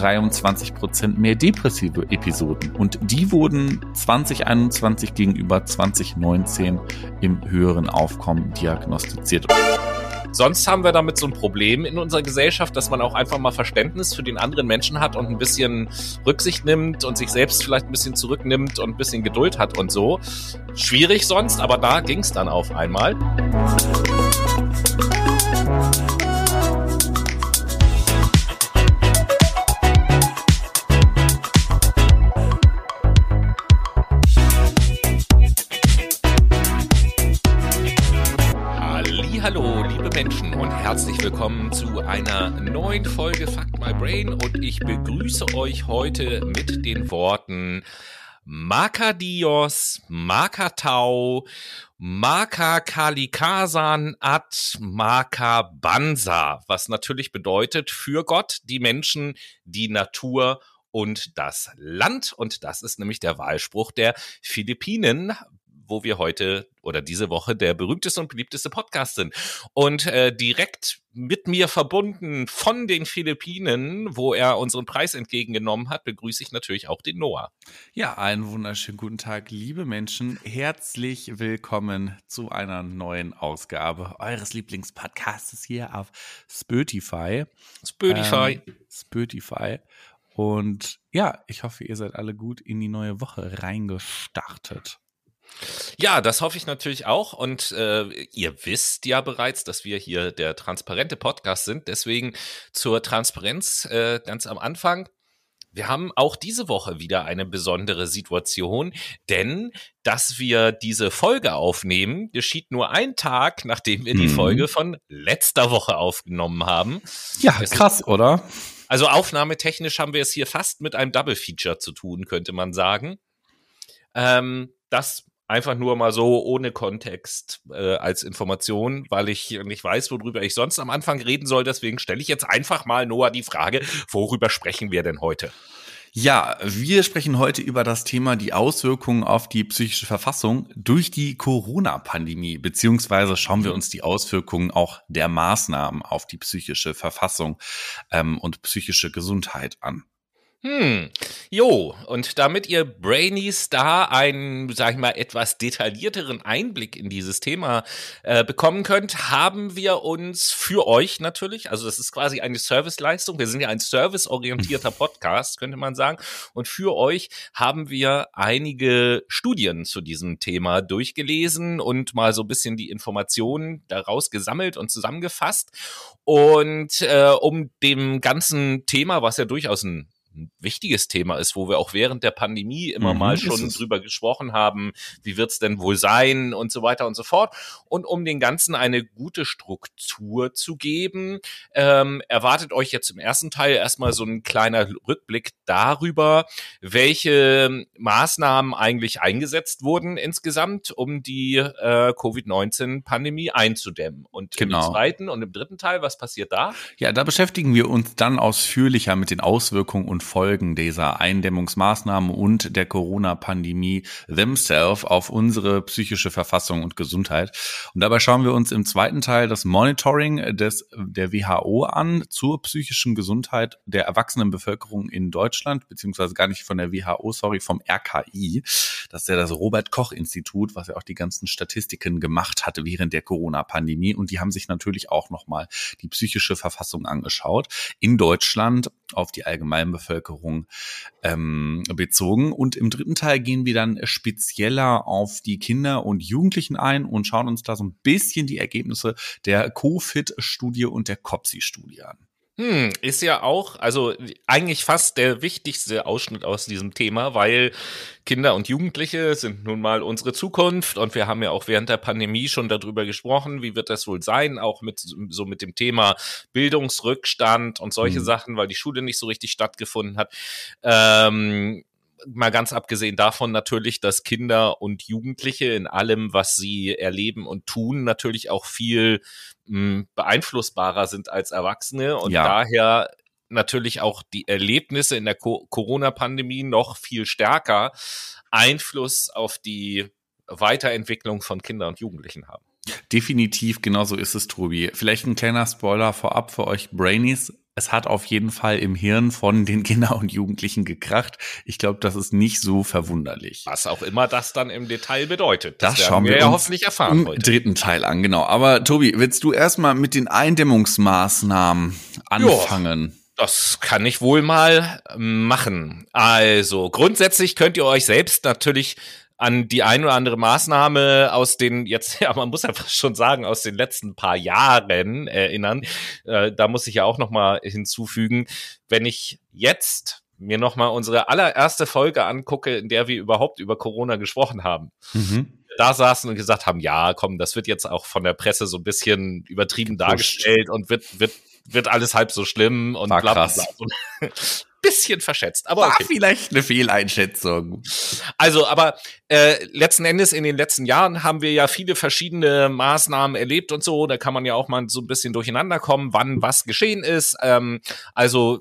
23 Prozent mehr depressive Episoden. Und die wurden 2021 gegenüber 2019 im höheren Aufkommen diagnostiziert. Sonst haben wir damit so ein Problem in unserer Gesellschaft, dass man auch einfach mal Verständnis für den anderen Menschen hat und ein bisschen Rücksicht nimmt und sich selbst vielleicht ein bisschen zurücknimmt und ein bisschen Geduld hat und so. Schwierig sonst, aber da ging es dann auf einmal. Willkommen zu einer neuen Folge Fuck My Brain und ich begrüße euch heute mit den Worten Makadios, Makatau, Makakalikasan ad Makabansa, was natürlich bedeutet für Gott, die Menschen, die Natur und das Land. Und das ist nämlich der Wahlspruch der Philippinen wo wir heute oder diese Woche der berühmteste und beliebteste Podcast sind. Und äh, direkt mit mir verbunden von den Philippinen, wo er unseren Preis entgegengenommen hat, begrüße ich natürlich auch den Noah. Ja, einen wunderschönen guten Tag, liebe Menschen. Herzlich willkommen zu einer neuen Ausgabe eures Lieblingspodcasts hier auf Spotify. Spotify. Ähm, Spotify. Und ja, ich hoffe, ihr seid alle gut in die neue Woche reingestartet. Ja, das hoffe ich natürlich auch. Und äh, ihr wisst ja bereits, dass wir hier der transparente Podcast sind. Deswegen zur Transparenz äh, ganz am Anfang. Wir haben auch diese Woche wieder eine besondere Situation, denn dass wir diese Folge aufnehmen, geschieht nur ein Tag, nachdem wir die mhm. Folge von letzter Woche aufgenommen haben. Ja, es krass, ist, oder? Also aufnahmetechnisch haben wir es hier fast mit einem Double Feature zu tun, könnte man sagen. Ähm, das einfach nur mal so ohne Kontext äh, als Information, weil ich nicht weiß, worüber ich sonst am Anfang reden soll. Deswegen stelle ich jetzt einfach mal Noah die Frage, worüber sprechen wir denn heute? Ja, wir sprechen heute über das Thema die Auswirkungen auf die psychische Verfassung durch die Corona-Pandemie, beziehungsweise schauen wir uns die Auswirkungen auch der Maßnahmen auf die psychische Verfassung ähm, und psychische Gesundheit an. Hm, jo, und damit ihr Brainies da einen, sag ich mal, etwas detaillierteren Einblick in dieses Thema äh, bekommen könnt, haben wir uns für euch natürlich, also das ist quasi eine Serviceleistung, wir sind ja ein serviceorientierter Podcast, könnte man sagen, und für euch haben wir einige Studien zu diesem Thema durchgelesen und mal so ein bisschen die Informationen daraus gesammelt und zusammengefasst. Und äh, um dem ganzen Thema, was ja durchaus ein ein wichtiges Thema ist, wo wir auch während der Pandemie immer mhm, mal schon drüber gesprochen haben, wie wird's denn wohl sein und so weiter und so fort. Und um den Ganzen eine gute Struktur zu geben, ähm, erwartet euch jetzt im ersten Teil erstmal so ein kleiner Rückblick darüber, welche Maßnahmen eigentlich eingesetzt wurden insgesamt, um die äh, Covid-19-Pandemie einzudämmen. Und genau. im zweiten und im dritten Teil, was passiert da? Ja, da beschäftigen wir uns dann ausführlicher mit den Auswirkungen und Folgen dieser Eindämmungsmaßnahmen und der Corona-Pandemie themselves auf unsere psychische Verfassung und Gesundheit. Und dabei schauen wir uns im zweiten Teil das Monitoring des, der WHO an zur psychischen Gesundheit der erwachsenen Bevölkerung in Deutschland, beziehungsweise gar nicht von der WHO, sorry, vom RKI. Das ist ja das Robert-Koch-Institut, was ja auch die ganzen Statistiken gemacht hatte während der Corona-Pandemie. Und die haben sich natürlich auch nochmal die psychische Verfassung angeschaut in Deutschland auf die allgemeine Bevölkerung Bevölkerung ähm, bezogen. Und im dritten Teil gehen wir dann spezieller auf die Kinder und Jugendlichen ein und schauen uns da so ein bisschen die Ergebnisse der COFIT-Studie und der COPSI-Studie an. Hm, ist ja auch, also eigentlich fast der wichtigste Ausschnitt aus diesem Thema, weil Kinder und Jugendliche sind nun mal unsere Zukunft und wir haben ja auch während der Pandemie schon darüber gesprochen, wie wird das wohl sein, auch mit so mit dem Thema Bildungsrückstand und solche mhm. Sachen, weil die Schule nicht so richtig stattgefunden hat. Ähm, mal ganz abgesehen davon natürlich, dass Kinder und Jugendliche in allem, was sie erleben und tun, natürlich auch viel mh, hm, beeinflussbarer sind als Erwachsene und ja. daher natürlich auch die Erlebnisse in der Co Corona-Pandemie noch viel stärker Einfluss auf die Weiterentwicklung von Kindern und Jugendlichen haben. Definitiv, genauso ist es, Tobi. Vielleicht ein kleiner Spoiler vorab für euch Brainies es hat auf jeden Fall im Hirn von den Kindern und Jugendlichen gekracht. Ich glaube, das ist nicht so verwunderlich. Was auch immer das dann im Detail bedeutet. Das, das schauen wir, wir ja hoffentlich erfahren im heute. dritten Teil an, genau. Aber Tobi, willst du erstmal mit den Eindämmungsmaßnahmen anfangen? Jo. Das kann ich wohl mal machen. Also grundsätzlich könnt ihr euch selbst natürlich an die ein oder andere Maßnahme aus den jetzt, ja, man muss ja fast schon sagen, aus den letzten paar Jahren erinnern. Äh, da muss ich ja auch noch mal hinzufügen, wenn ich jetzt mir noch mal unsere allererste Folge angucke, in der wir überhaupt über Corona gesprochen haben. Mhm da saßen und gesagt haben, ja, komm, das wird jetzt auch von der Presse so ein bisschen übertrieben Gepusht. dargestellt und wird, wird, wird alles halb so schlimm und War bla bla bla. bisschen verschätzt. Aber War okay. vielleicht eine Fehleinschätzung. Also, aber äh, letzten Endes in den letzten Jahren haben wir ja viele verschiedene Maßnahmen erlebt und so. Da kann man ja auch mal so ein bisschen durcheinander kommen, wann was geschehen ist. Ähm, also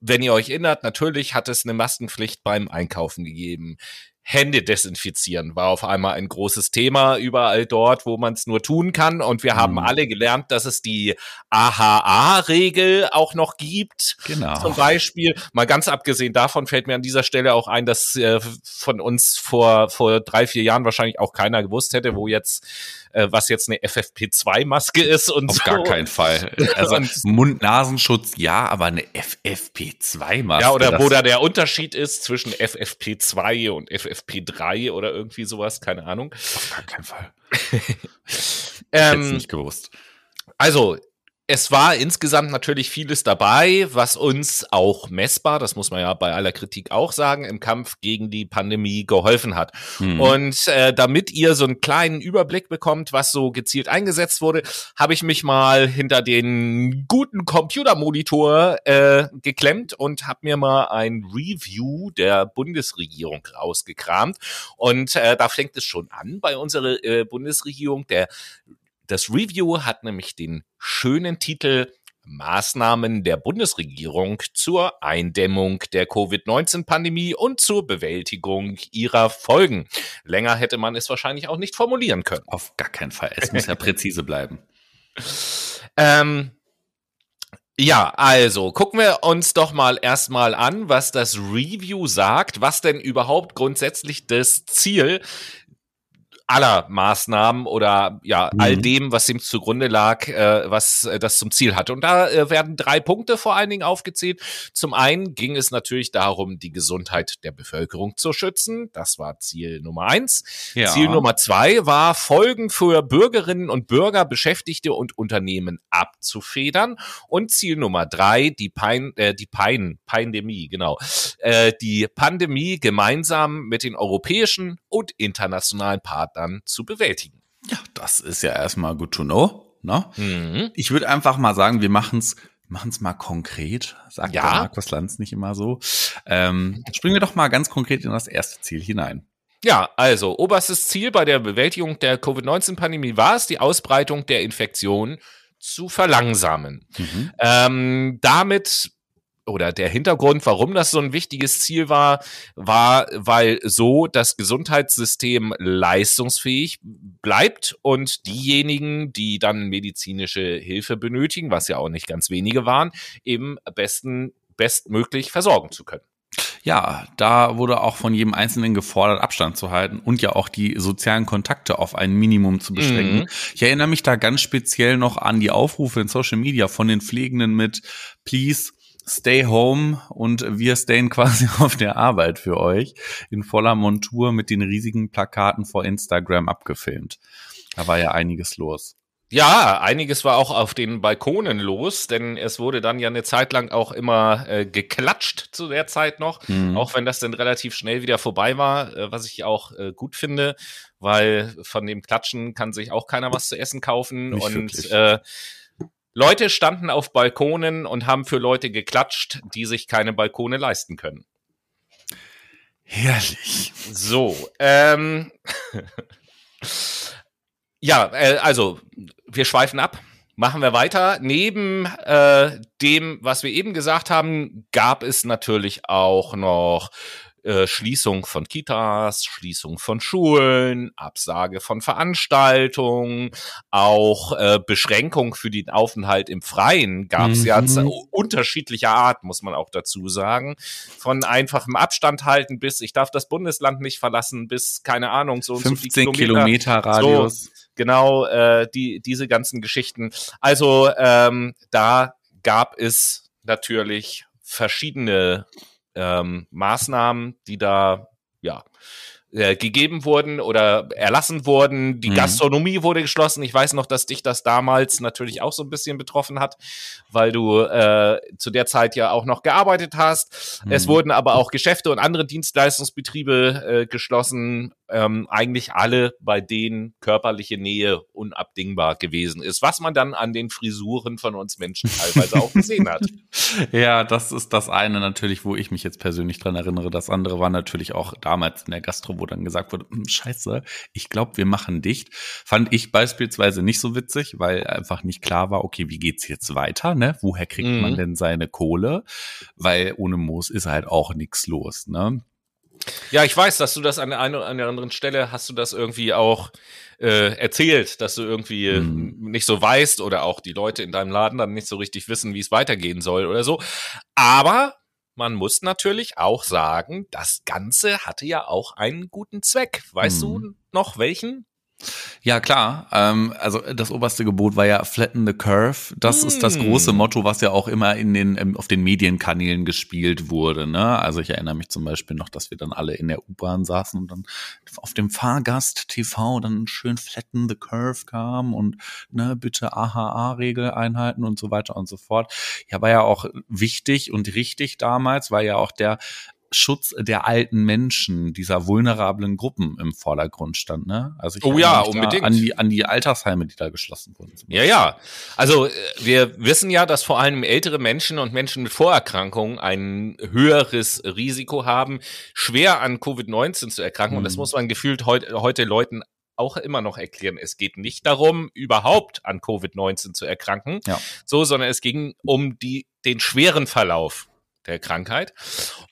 wenn ihr euch erinnert, natürlich hat es eine Maskenpflicht beim Einkaufen gegeben. Hände desinfizieren war auf einmal ein großes Thema überall dort, wo man es nur tun kann. Und wir haben mhm. alle gelernt, dass es die AHA-Regel auch noch gibt. Genau. Zum Beispiel. Mal ganz abgesehen davon fällt mir an dieser Stelle auch ein, dass äh, von uns vor, vor drei, vier Jahren wahrscheinlich auch keiner gewusst hätte, wo jetzt äh, was jetzt eine FFP2-Maske ist und Auf so. gar keinen Fall. Also Mund-Nasenschutz ja, aber eine FFP2-Maske. Ja, oder wo da der Unterschied ist zwischen FFP2 und FFP3 oder irgendwie sowas, keine Ahnung. Auf gar keinen Fall. ähm, nicht gewusst. Also, es war insgesamt natürlich vieles dabei, was uns auch messbar, das muss man ja bei aller Kritik auch sagen, im Kampf gegen die Pandemie geholfen hat. Mhm. Und äh, damit ihr so einen kleinen Überblick bekommt, was so gezielt eingesetzt wurde, habe ich mich mal hinter den guten Computermonitor äh, geklemmt und habe mir mal ein Review der Bundesregierung rausgekramt. Und äh, da fängt es schon an bei unserer äh, Bundesregierung. Der das Review hat nämlich den schönen Titel Maßnahmen der Bundesregierung zur Eindämmung der Covid-19-Pandemie und zur Bewältigung ihrer Folgen. Länger hätte man es wahrscheinlich auch nicht formulieren können. Auf gar keinen Fall. Es muss ja präzise bleiben. Ähm, ja, also gucken wir uns doch mal erstmal an, was das Review sagt, was denn überhaupt grundsätzlich das Ziel aller Maßnahmen oder ja mhm. all dem, was ihm zugrunde lag, äh, was äh, das zum Ziel hatte. Und da äh, werden drei Punkte vor allen Dingen aufgezählt. Zum einen ging es natürlich darum, die Gesundheit der Bevölkerung zu schützen. Das war Ziel Nummer eins. Ja. Ziel Nummer zwei war, Folgen für Bürgerinnen und Bürger, Beschäftigte und Unternehmen abzufedern. Und Ziel Nummer drei, die Pein, äh, die Pein, Pandemie, genau, äh, die Pandemie gemeinsam mit den europäischen und internationalen Partnern zu bewältigen. Ja, das ist ja erstmal good to know. Ne? Mhm. Ich würde einfach mal sagen, wir machen es machen es mal konkret, sagt ja. der Markus Lanz nicht immer so. Ähm, springen wir doch mal ganz konkret in das erste Ziel hinein. Ja, also oberstes Ziel bei der Bewältigung der Covid-19-Pandemie war es, die Ausbreitung der Infektion zu verlangsamen. Mhm. Ähm, damit oder der Hintergrund, warum das so ein wichtiges Ziel war, war, weil so das Gesundheitssystem leistungsfähig bleibt und diejenigen, die dann medizinische Hilfe benötigen, was ja auch nicht ganz wenige waren, eben besten, bestmöglich versorgen zu können. Ja, da wurde auch von jedem Einzelnen gefordert, Abstand zu halten und ja auch die sozialen Kontakte auf ein Minimum zu beschränken. Mhm. Ich erinnere mich da ganz speziell noch an die Aufrufe in Social Media von den Pflegenden mit Please Stay Home und wir stayen quasi auf der Arbeit für euch in voller Montur mit den riesigen Plakaten vor Instagram abgefilmt. Da war ja einiges los. Ja, einiges war auch auf den Balkonen los, denn es wurde dann ja eine Zeit lang auch immer äh, geklatscht zu der Zeit noch, mhm. auch wenn das dann relativ schnell wieder vorbei war, äh, was ich auch äh, gut finde, weil von dem Klatschen kann sich auch keiner was zu essen kaufen Nicht und äh, Leute standen auf Balkonen und haben für Leute geklatscht, die sich keine Balkone leisten können. Herrlich. So, ähm, ja, äh, also wir schweifen ab. Machen wir weiter. Neben äh, dem, was wir eben gesagt haben, gab es natürlich auch noch äh, Schließung von Kitas, Schließung von Schulen, Absage von Veranstaltungen, auch äh, Beschränkung für den Aufenthalt im Freien gab es mhm. ja unterschiedlicher Art, muss man auch dazu sagen. Von einfachem Abstand halten bis ich darf das Bundesland nicht verlassen, bis, keine Ahnung, so 15 so Kilometer, Kilometer Radius. So, genau, äh, die, diese ganzen Geschichten. Also ähm, da gab es natürlich verschiedene ähm, Maßnahmen, die da ja äh, gegeben wurden oder erlassen wurden. Die mhm. Gastronomie wurde geschlossen. Ich weiß noch, dass dich das damals natürlich auch so ein bisschen betroffen hat, weil du äh, zu der Zeit ja auch noch gearbeitet hast. Mhm. Es wurden aber auch Geschäfte und andere Dienstleistungsbetriebe äh, geschlossen ähm, eigentlich alle, bei denen körperliche Nähe unabdingbar gewesen ist, was man dann an den Frisuren von uns Menschen teilweise auch gesehen hat. Ja, das ist das eine natürlich, wo ich mich jetzt persönlich dran erinnere. Das andere war natürlich auch damals in der Gastro, wo dann gesagt wurde, hm, scheiße, ich glaube, wir machen dicht. Fand ich beispielsweise nicht so witzig, weil einfach nicht klar war, okay, wie geht's jetzt weiter, ne? Woher kriegt mhm. man denn seine Kohle? Weil ohne Moos ist halt auch nichts los, ne? Ja, ich weiß, dass du das an der einen oder anderen Stelle hast du das irgendwie auch äh, erzählt, dass du irgendwie mhm. nicht so weißt oder auch die Leute in deinem Laden dann nicht so richtig wissen, wie es weitergehen soll oder so. Aber man muss natürlich auch sagen, das Ganze hatte ja auch einen guten Zweck. Weißt mhm. du noch welchen? Ja, klar. Ähm, also das oberste Gebot war ja Flatten the Curve. Das mm. ist das große hm. Motto, was ja auch immer in den, ähm, auf den Medienkanälen gespielt wurde. Ne? Also ich erinnere mich zum Beispiel noch, dass wir dann alle in der U-Bahn saßen und dann auf dem Fahrgast TV dann schön Flatten the Curve kam und ne, bitte AHA-Regel einhalten und so weiter und so fort. Ja, war ja auch wichtig und richtig damals, weil ja auch der Schutz der alten Menschen, dieser vulnerablen Gruppen im Vordergrund stand. Ne? Also ich oh ja, unbedingt. An die, an die Altersheime, die da geschlossen wurden. Ja, ja. Also äh, wir wissen ja, dass vor allem ältere Menschen und Menschen mit Vorerkrankungen ein höheres Risiko haben, schwer an Covid-19 zu erkranken. Mhm. Und das mhm. muss man gefühlt heute, heute Leuten auch immer noch erklären. Es geht nicht darum, überhaupt an Covid-19 zu erkranken, ja. so, sondern es ging um die, den schweren Verlauf der Krankheit.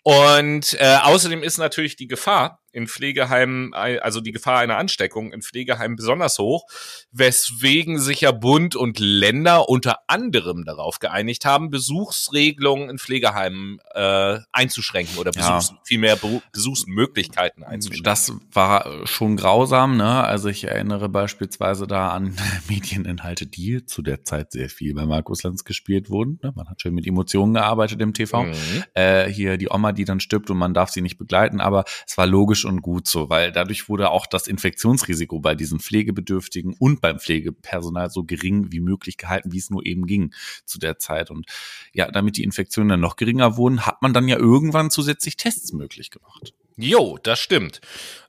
Und äh, außerdem ist natürlich die Gefahr, in Pflegeheimen, also die Gefahr einer Ansteckung in Pflegeheimen besonders hoch, weswegen sich ja Bund und Länder unter anderem darauf geeinigt haben, Besuchsregelungen in Pflegeheimen äh, einzuschränken oder Besuchs, ja. vielmehr Besuchsmöglichkeiten einzuschränken. Das war schon grausam, ne? Also ich erinnere beispielsweise da an Medieninhalte, die zu der Zeit sehr viel bei Markus Lanz gespielt wurden. Ne? Man hat schön mit Emotionen gearbeitet im TV. Mhm. Äh, hier die Oma, die dann stirbt und man darf sie nicht begleiten, aber es war logisch, logisch und gut so, weil dadurch wurde auch das Infektionsrisiko bei diesen Pflegebedürftigen und beim Pflegepersonal so gering wie möglich gehalten, wie es nur eben ging zu der Zeit. Und ja, damit die Infektionen dann noch geringer wurden, hat man dann ja irgendwann zusätzlich Tests möglich gemacht. Jo, das stimmt.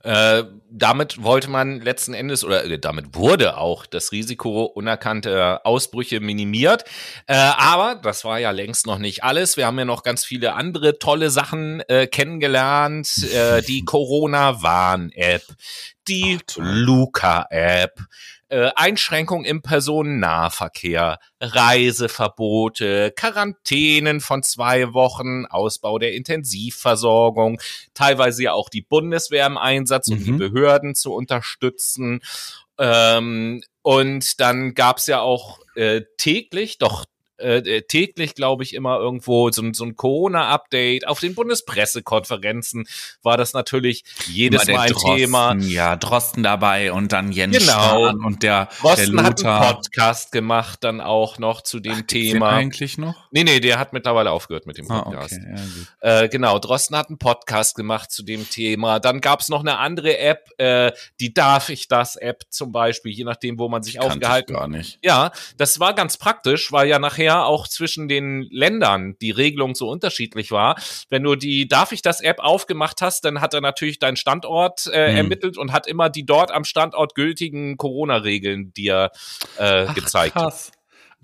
Äh, damit wollte man letzten Endes oder äh, damit wurde auch das Risiko unerkannter Ausbrüche minimiert. Äh, aber das war ja längst noch nicht alles. Wir haben ja noch ganz viele andere tolle Sachen äh, kennengelernt. Äh, die Corona-Warn-App, die Luca-App, äh, Einschränkungen im Personennahverkehr, Reiseverbote, Quarantänen von zwei Wochen, Ausbau der Intensivversorgung, teilweise ja auch die Bundeswehr im Einsatz, um mhm. die Behörden zu unterstützen. Ähm, und dann gab's ja auch äh, täglich, doch äh, äh, täglich, glaube ich, immer irgendwo so, so ein Corona-Update. Auf den Bundespressekonferenzen war das natürlich jedes Mal ein Drosten, Thema. Ja, Drosten dabei und dann Jens genau. Spahn und der, Drosten der hat einen Podcast gemacht dann auch noch zu dem Ach, Thema. eigentlich noch? Nee, nee, der hat mittlerweile aufgehört mit dem Podcast. Ah, okay. ja, äh, genau, Drosten hat einen Podcast gemacht zu dem Thema. Dann gab es noch eine andere App, äh, die Darf ich das App zum Beispiel, je nachdem, wo man sich aufgehalten hat. gar nicht. Ja, das war ganz praktisch, weil ja nachher nachher auch zwischen den Ländern die Regelung so unterschiedlich war. Wenn du die Darf ich das App aufgemacht hast, dann hat er natürlich deinen Standort äh, hm. ermittelt und hat immer die dort am Standort gültigen Corona-Regeln dir äh, Ach, gezeigt. Krass.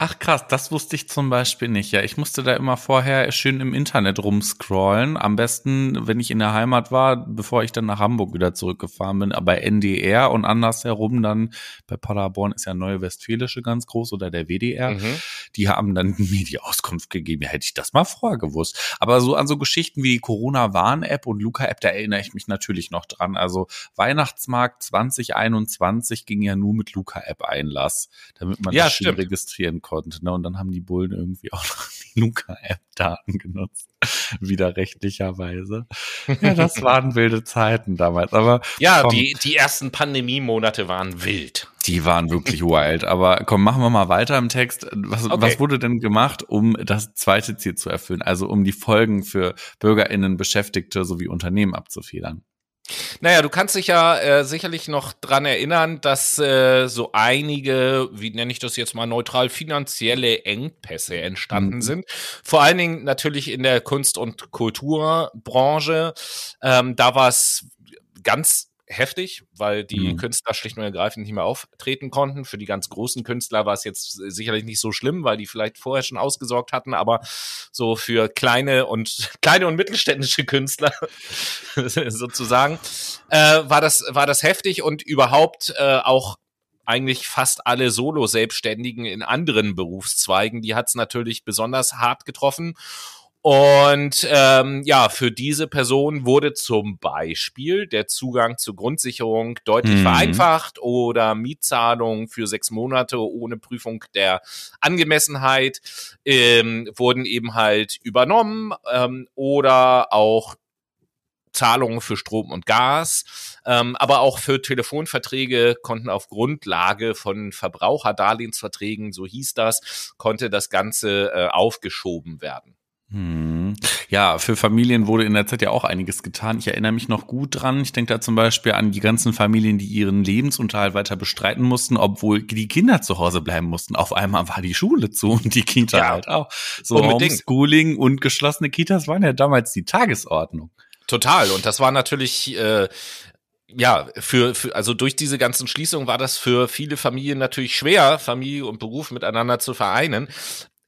Ach krass, das wusste ich zum Beispiel nicht. Ja, ich musste da immer vorher schön im Internet rumscrollen. Am besten, wenn ich in der Heimat war, bevor ich dann nach Hamburg wieder zurückgefahren bin. Aber NDR und andersherum dann bei Paderborn ist ja Neue Westfälische ganz groß oder der WDR. Mhm. Die haben dann mir die Auskunft gegeben. Ja, hätte ich das mal vorher gewusst. Aber so an so Geschichten wie die Corona-Warn-App und Luca-App, da erinnere ich mich natürlich noch dran. Also Weihnachtsmarkt 2021 ging ja nur mit Luca-App-Einlass, damit man ja, das registrieren konnte. Ne? Und dann haben die Bullen irgendwie auch noch die Luca-App-Daten genutzt. Widerrechtlicherweise. Ja, das waren wilde Zeiten damals. Aber ja, komm, die, die ersten Pandemie-Monate waren wild. Die waren wirklich wild. Aber komm, machen wir mal weiter im Text. Was, okay. was wurde denn gemacht, um das zweite Ziel zu erfüllen? Also um die Folgen für BürgerInnen, Beschäftigte sowie Unternehmen abzufedern? Naja, du kannst dich ja äh, sicherlich noch dran erinnern, dass äh, so einige, wie nenne ich das jetzt mal neutral, finanzielle Engpässe entstanden mhm. sind. Vor allen Dingen natürlich in der Kunst- und Kulturbranche. Ähm, da war es ganz heftig, weil die mhm. Künstler schlicht und ergreifend nicht mehr auftreten konnten. Für die ganz großen Künstler war es jetzt sicherlich nicht so schlimm, weil die vielleicht vorher schon ausgesorgt hatten, aber so für kleine und kleine und mittelständische Künstler sozusagen äh, war das war das heftig und überhaupt äh, auch eigentlich fast alle Solo-Selbstständigen in anderen Berufszweigen, die hat es natürlich besonders hart getroffen. Und ähm, ja, für diese Person wurde zum Beispiel der Zugang zur Grundsicherung deutlich mhm. vereinfacht oder Mietzahlungen für sechs Monate ohne Prüfung der Angemessenheit ähm, wurden eben halt übernommen ähm, oder auch Zahlungen für Strom und Gas, ähm, aber auch für Telefonverträge konnten auf Grundlage von Verbraucherdarlehensverträgen, so hieß das, konnte das Ganze äh, aufgeschoben werden. Hm. Ja, für Familien wurde in der Zeit ja auch einiges getan. Ich erinnere mich noch gut dran. Ich denke da zum Beispiel an die ganzen Familien, die ihren Lebensunterhalt weiter bestreiten mussten, obwohl die Kinder zu Hause bleiben mussten. Auf einmal war die Schule zu und die Kita ja, halt auch. So unbedingt. Homeschooling und geschlossene Kitas waren ja damals die Tagesordnung. Total. Und das war natürlich äh, ja, für, für, also durch diese ganzen Schließungen war das für viele Familien natürlich schwer, Familie und Beruf miteinander zu vereinen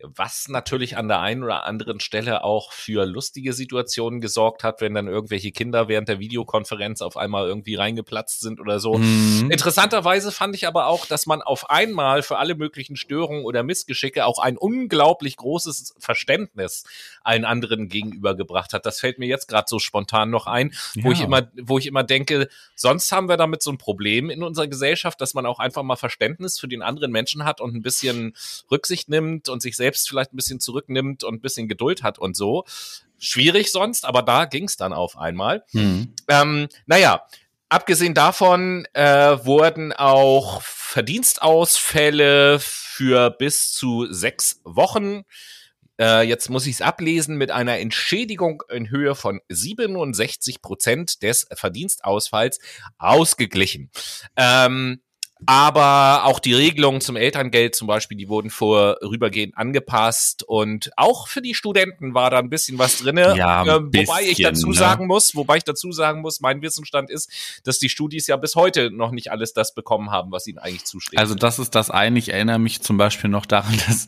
was natürlich an der einen oder anderen Stelle auch für lustige Situationen gesorgt hat, wenn dann irgendwelche Kinder während der Videokonferenz auf einmal irgendwie reingeplatzt sind oder so. Mhm. Interessanterweise fand ich aber auch, dass man auf einmal für alle möglichen Störungen oder Missgeschicke auch ein unglaublich großes Verständnis allen anderen gegenübergebracht hat. Das fällt mir jetzt gerade so spontan noch ein, ja. wo ich immer, wo ich immer denke, sonst haben wir damit so ein Problem in unserer Gesellschaft, dass man auch einfach mal Verständnis für den anderen Menschen hat und ein bisschen Rücksicht nimmt und sich selbst selbst vielleicht ein bisschen zurücknimmt und ein bisschen Geduld hat und so. Schwierig sonst, aber da ging es dann auf einmal. Mhm. Ähm, naja, abgesehen davon äh, wurden auch Verdienstausfälle für bis zu sechs Wochen äh, jetzt muss ich es ablesen mit einer Entschädigung in Höhe von 67 Prozent des Verdienstausfalls ausgeglichen. Ähm, aber auch die Regelungen zum Elterngeld zum Beispiel, die wurden vorübergehend angepasst und auch für die Studenten war da ein bisschen was drinne. Ja, äh, bisschen, wobei ich dazu ne? sagen muss, wobei ich dazu sagen muss, mein Wissensstand ist, dass die Studis ja bis heute noch nicht alles das bekommen haben, was ihnen eigentlich zusteht. Also das ist das eine. Ich erinnere mich zum Beispiel noch daran, dass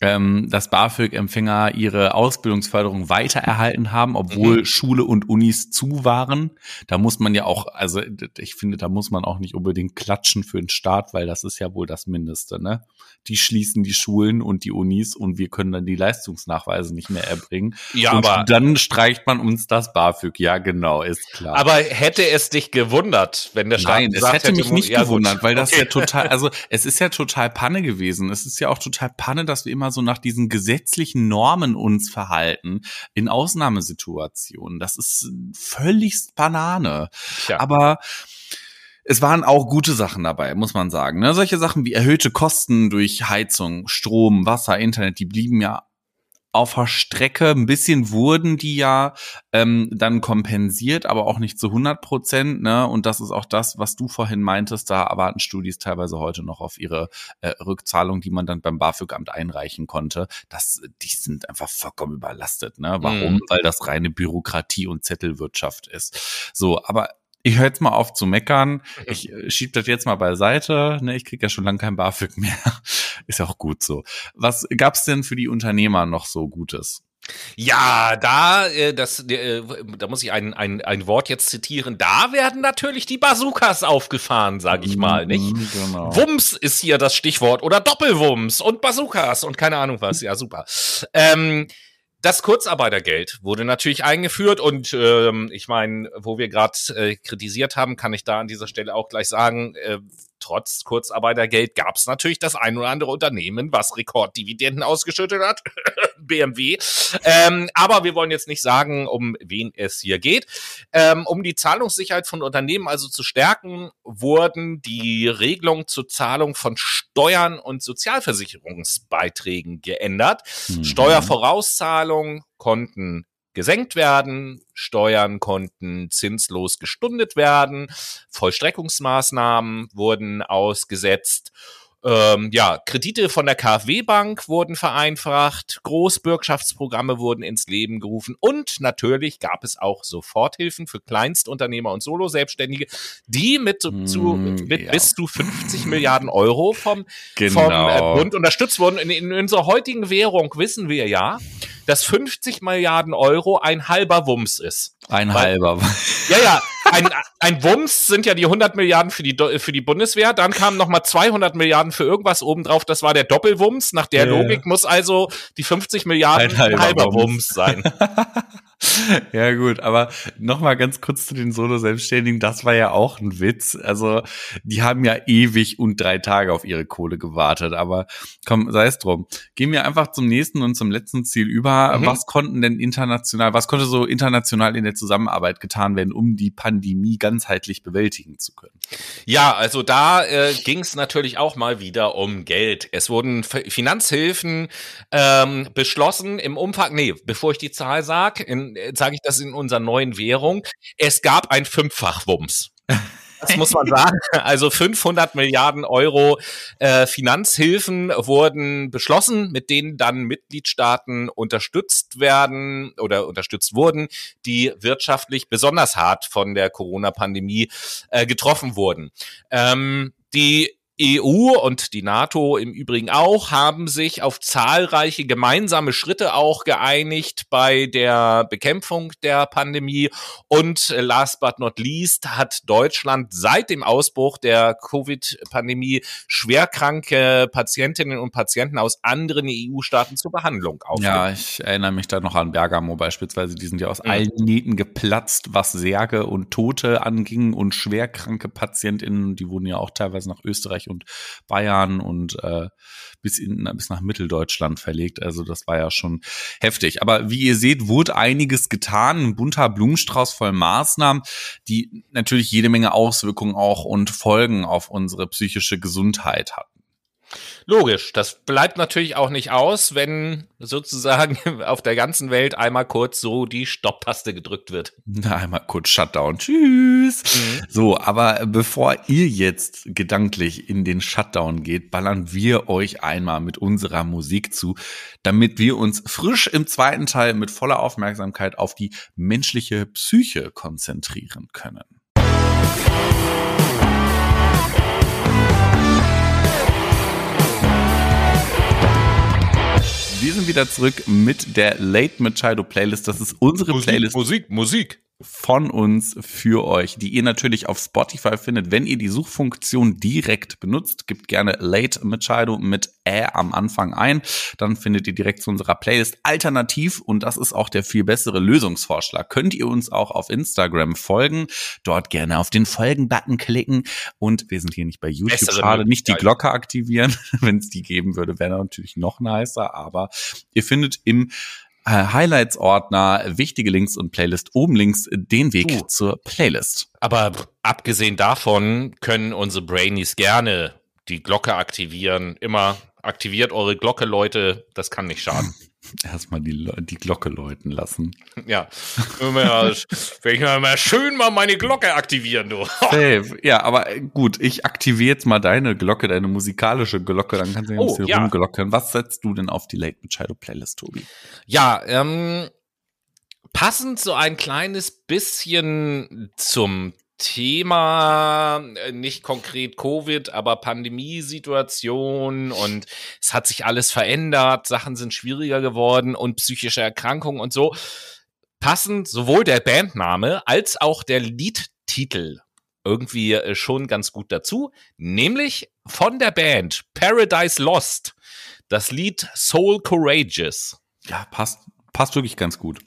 ähm, dass BAföG-Empfänger ihre Ausbildungsförderung weiter erhalten haben, obwohl mhm. Schule und Unis zu waren. Da muss man ja auch, also ich finde, da muss man auch nicht unbedingt klatschen für den Staat, weil das ist ja wohl das Mindeste, ne? Die schließen die Schulen und die Unis und wir können dann die Leistungsnachweise nicht mehr erbringen. Ja, und aber dann streicht man uns das BAföG. Ja, genau, ist klar. Aber hätte es dich gewundert, wenn der Staat Nein, es hätte mich nicht ja, gewundert, weil das okay. ja total, also es ist ja total Panne gewesen. Es ist ja auch total Panne, dass wir immer immer so nach diesen gesetzlichen Normen uns verhalten in Ausnahmesituationen. Das ist völligst Banane. Ja. Aber es waren auch gute Sachen dabei, muss man sagen. Ne? Solche Sachen wie erhöhte Kosten durch Heizung, Strom, Wasser, Internet, die blieben ja auf der Strecke. Ein bisschen wurden die ja ähm, dann kompensiert, aber auch nicht zu 100 Prozent. Ne? Und das ist auch das, was du vorhin meintest. Da erwarten Studis teilweise heute noch auf ihre äh, Rückzahlung, die man dann beim BAföG-Amt einreichen konnte. Das, die sind einfach vollkommen überlastet. Ne? Warum? Mhm. Weil das reine Bürokratie und Zettelwirtschaft ist. So, aber ich höre jetzt mal auf zu meckern. Ich äh, schieb das jetzt mal beiseite. Ne, ich krieg ja schon lange kein BAföG mehr. Ist ja auch gut so. Was gab's denn für die Unternehmer noch so Gutes? Ja, da, äh, das, äh, da muss ich ein, ein, ein Wort jetzt zitieren. Da werden natürlich die Bazookas aufgefahren, sag ich mal, nicht? Mhm, Genau. Wumms ist hier das Stichwort oder Doppelwumms und Bazookas und keine Ahnung was. Ja, super. Ähm, das Kurzarbeitergeld wurde natürlich eingeführt und ähm, ich meine, wo wir gerade äh, kritisiert haben, kann ich da an dieser Stelle auch gleich sagen, äh, trotz Kurzarbeitergeld gab es natürlich das ein oder andere Unternehmen, was Rekorddividenden ausgeschüttet hat. BMW. Ähm, aber wir wollen jetzt nicht sagen, um wen es hier geht. Ähm, um die Zahlungssicherheit von Unternehmen also zu stärken, wurden die Regelungen zur Zahlung von Steuern und Sozialversicherungsbeiträgen geändert. Mhm. Steuervorauszahlungen konnten gesenkt werden, Steuern konnten zinslos gestundet werden, Vollstreckungsmaßnahmen wurden ausgesetzt. Ähm, ja, Kredite von der KfW-Bank wurden vereinfacht, Großbürgschaftsprogramme wurden ins Leben gerufen und natürlich gab es auch Soforthilfen für Kleinstunternehmer und Solo-Selbstständige, die mit, zu, Mm, mit ja. bis zu 50 Milliarden Euro vom, Genau. vom äh, Bund unterstützt wurden. In, in unserer heutigen Währung wissen wir ja, dass 50 Milliarden Euro ein halber Wumms ist. Ein Weil- halber. Ja, ja, ein, ein Wumms sind ja die 100 Milliarden für die, für die Bundeswehr, dann kamen nochmal 200 Milliarden für irgendwas obendrauf, das war der Doppelwumms. Nach der Ja, ja. Logik muss also die 50 Milliarden Ein halber ein halber Wumms. Wumms sein. ja gut, aber noch mal ganz kurz zu den Solo-Selbstständigen. Das war ja auch ein Witz. Also die haben ja ewig und drei Tage auf ihre Kohle gewartet. Aber komm, sei es drum. Gehen wir einfach zum nächsten und zum letzten Ziel über. Mhm. Was konnten denn international, was konnte so international in der Zusammenarbeit getan werden, um die Pandemie ganzheitlich bewältigen zu können? Ja, also da äh, ging es natürlich auch mal wieder um Geld. Es wurden Finanzhilfen ähm, beschlossen im Umfang, nee, bevor ich die Zahl sage, sage ich das in unserer neuen Währung. Es gab ein Fünffachwumms. Das muss man sagen. Also 500 Milliarden Euro äh, Finanzhilfen wurden beschlossen, mit denen dann Mitgliedstaaten unterstützt werden oder unterstützt wurden, die wirtschaftlich besonders hart von der Corona-Pandemie äh, getroffen wurden. Ähm, die EU und die NATO im Übrigen auch haben sich auf zahlreiche gemeinsame Schritte auch geeinigt bei der Bekämpfung der Pandemie. Und äh, last but not least hat Deutschland seit dem Ausbruch der Covid-Pandemie schwerkranke Patientinnen und Patienten aus anderen EU-Staaten zur Behandlung aufgenommen. Ja, ich erinnere mich da noch an Bergamo beispielsweise. Die sind ja aus Mhm. allen Nähten geplatzt, was Särge und Tote anging und schwerkranke PatientInnen. Die wurden ja auch teilweise nach Österreich und Bayern und äh, bis, in, bis nach Mitteldeutschland verlegt. Also das war ja schon heftig. Aber wie ihr seht, wurde einiges getan. Ein bunter Blumenstrauß voll Maßnahmen, die natürlich jede Menge Auswirkungen auch und Folgen auf unsere psychische Gesundheit hatten. Logisch, das bleibt natürlich auch nicht aus, wenn sozusagen auf der ganzen Welt einmal kurz so die Stopptaste gedrückt wird. Na, einmal kurz Shutdown. Tschüss. So, aber bevor ihr jetzt gedanklich in den Shutdown geht, ballern wir euch einmal mit unserer Musik zu, damit wir uns frisch im zweiten Teil mit voller Aufmerksamkeit auf die menschliche Psyche konzentrieren können. Wir sind wieder zurück mit der Late Machado Playlist. Das ist unsere Playlist Musik, Musik. Von uns für euch, die ihr natürlich auf Spotify findet. Wenn ihr die Suchfunktion direkt benutzt, gebt gerne Late Machado mit Ä am Anfang ein. Dann findet ihr direkt zu unserer Playlist. Alternativ, und das ist auch der viel bessere Lösungsvorschlag, könnt ihr uns auch auf Instagram folgen. Dort gerne auf den Folgen-Button klicken. Und wir sind hier nicht bei YouTube. Bessere Schade, nicht die. Glocke aktivieren. Wenn es die geben würde, wäre natürlich noch nicer. Aber ihr findet im Highlights-Ordner, wichtige Links und Playlist oben links den Weg Uh. zur Playlist. Aber abgesehen davon können unsere Brainies gerne die Glocke aktivieren. Immer aktiviert eure Glocke, Leute. Das kann nicht schaden. Erstmal die, die Glocke läuten lassen. ja. Wenn ich mal schön mal meine Glocke aktivieren, du. Safe. Ja, aber äh, gut, ich aktiviere jetzt mal deine Glocke, deine musikalische Glocke, dann kannst du ja ein Oh, bisschen ja. rumglocken. Was setzt du denn auf die Late Machado Playlist, Tobi? Ja, ähm, passend so ein kleines bisschen zum Thema, äh, nicht konkret Covid, aber Pandemiesituation und es hat sich alles verändert, Sachen sind schwieriger geworden und psychische Erkrankungen und so, passen sowohl der Bandname als auch der Liedtitel irgendwie äh, schon ganz gut dazu, nämlich von der Band Paradise Lost, das Lied Soul Courageous. Ja, passt, passt wirklich ganz gut.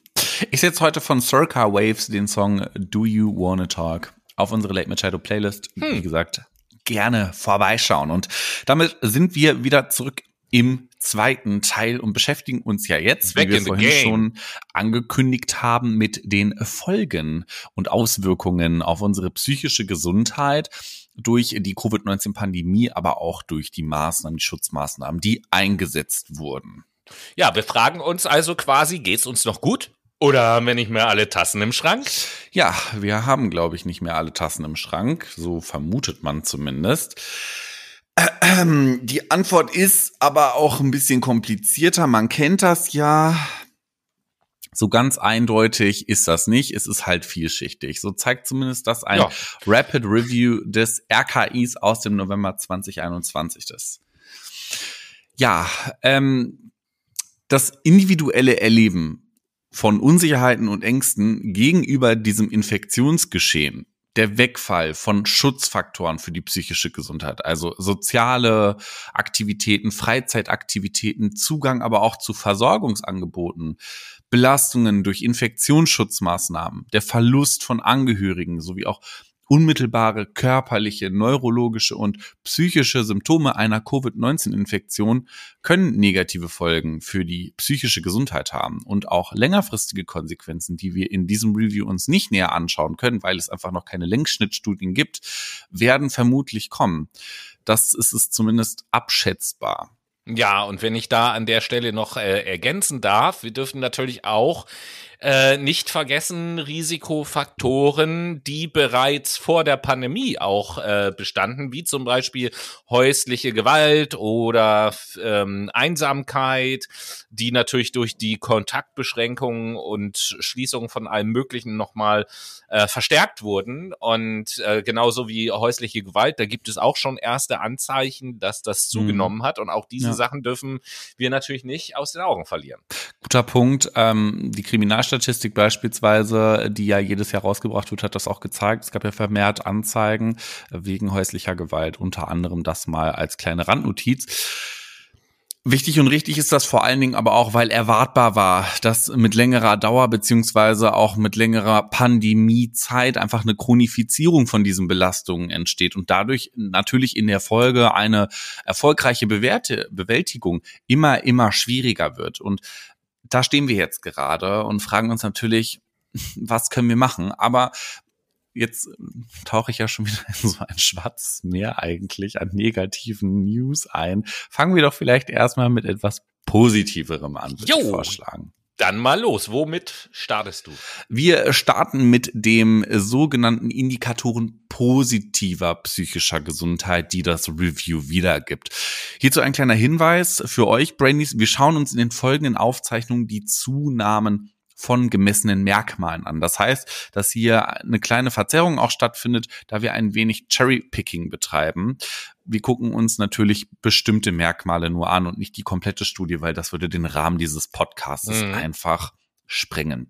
Ich setze heute von Circa Waves den Song Do You Wanna Talk auf unsere Late Machado Playlist. Hm. Wie gesagt, gerne vorbeischauen. Und damit sind wir wieder zurück im zweiten Teil und beschäftigen uns ja jetzt, Back wie wir vorhin schon angekündigt haben, mit den Folgen und Auswirkungen auf unsere psychische Gesundheit durch die Covid-19-Pandemie, aber auch durch die Maßnahmen, die Schutzmaßnahmen, die eingesetzt wurden. Ja, wir fragen uns also quasi, geht's uns noch gut? Oder haben wir nicht mehr alle Tassen im Schrank? Ja, wir haben, glaube ich, nicht mehr alle Tassen im Schrank. So vermutet man zumindest. Die Antwort ist aber auch ein bisschen komplizierter. Man kennt das ja. So ganz eindeutig ist das nicht. Es ist halt vielschichtig. So zeigt zumindest das ein ja. Rapid Review des RKIs aus dem November 2021 das. Ja, ähm, das individuelle Erleben von Unsicherheiten und Ängsten gegenüber diesem Infektionsgeschehen der Wegfall von Schutzfaktoren für die psychische Gesundheit, also soziale Aktivitäten, Freizeitaktivitäten, Zugang aber auch zu Versorgungsangeboten, Belastungen durch Infektionsschutzmaßnahmen, der Verlust von Angehörigen sowie auch unmittelbare körperliche, neurologische und psychische Symptome einer Covid-19-Infektion können negative Folgen für die psychische Gesundheit haben und auch längerfristige Konsequenzen, die wir in diesem Review uns nicht näher anschauen können, weil es einfach noch keine Längsschnittstudien gibt, werden vermutlich kommen. Das ist es zumindest abschätzbar. Ja, und wenn ich da an der Stelle noch äh, ergänzen darf, wir dürfen natürlich auch äh, nicht vergessen Risikofaktoren, die bereits vor der Pandemie auch äh, bestanden, wie zum Beispiel häusliche Gewalt oder ähm, Einsamkeit, die natürlich durch die Kontaktbeschränkungen und Schließung von allem Möglichen nochmal äh, verstärkt wurden. Und äh, genauso wie häusliche Gewalt, da gibt es auch schon erste Anzeichen, dass das mhm. zugenommen mhm. hat. Und auch diese ja. Sachen dürfen wir natürlich nicht aus den Augen verlieren. Guter Punkt. Ähm, die Kriminalstatistik Kriminalstatistik beispielsweise, die ja jedes Jahr rausgebracht wird, hat das auch gezeigt. Es gab ja vermehrt Anzeigen wegen häuslicher Gewalt, unter anderem das mal als kleine Randnotiz. Wichtig und richtig ist das vor allen Dingen aber auch, weil erwartbar war, dass mit längerer Dauer beziehungsweise auch mit längerer Pandemiezeit einfach eine Chronifizierung von diesen Belastungen entsteht und dadurch natürlich in der Folge eine erfolgreiche Bewährte, Bewältigung immer, immer schwieriger wird. Und da stehen wir jetzt gerade und fragen uns natürlich, was können wir machen? Aber jetzt tauche ich ja schon wieder in so ein schwarzes Meer eigentlich an negativen News ein. Fangen wir doch vielleicht erstmal mit etwas Positiverem an, würde ich vorschlagen. Dann mal los. Womit startest du? Wir starten mit dem sogenannten Indikatoren positiver psychischer Gesundheit, die das Review wiedergibt. Hierzu ein kleiner Hinweis für euch, Brainies. Wir schauen uns in den folgenden Aufzeichnungen die Zunahmen von gemessenen Merkmalen an. Das heißt, dass hier eine kleine Verzerrung auch stattfindet, da wir ein wenig Cherry-Picking betreiben. Wir gucken uns natürlich bestimmte Merkmale nur an und nicht die komplette Studie, weil das würde den Rahmen dieses Podcasts mhm. einfach sprengen.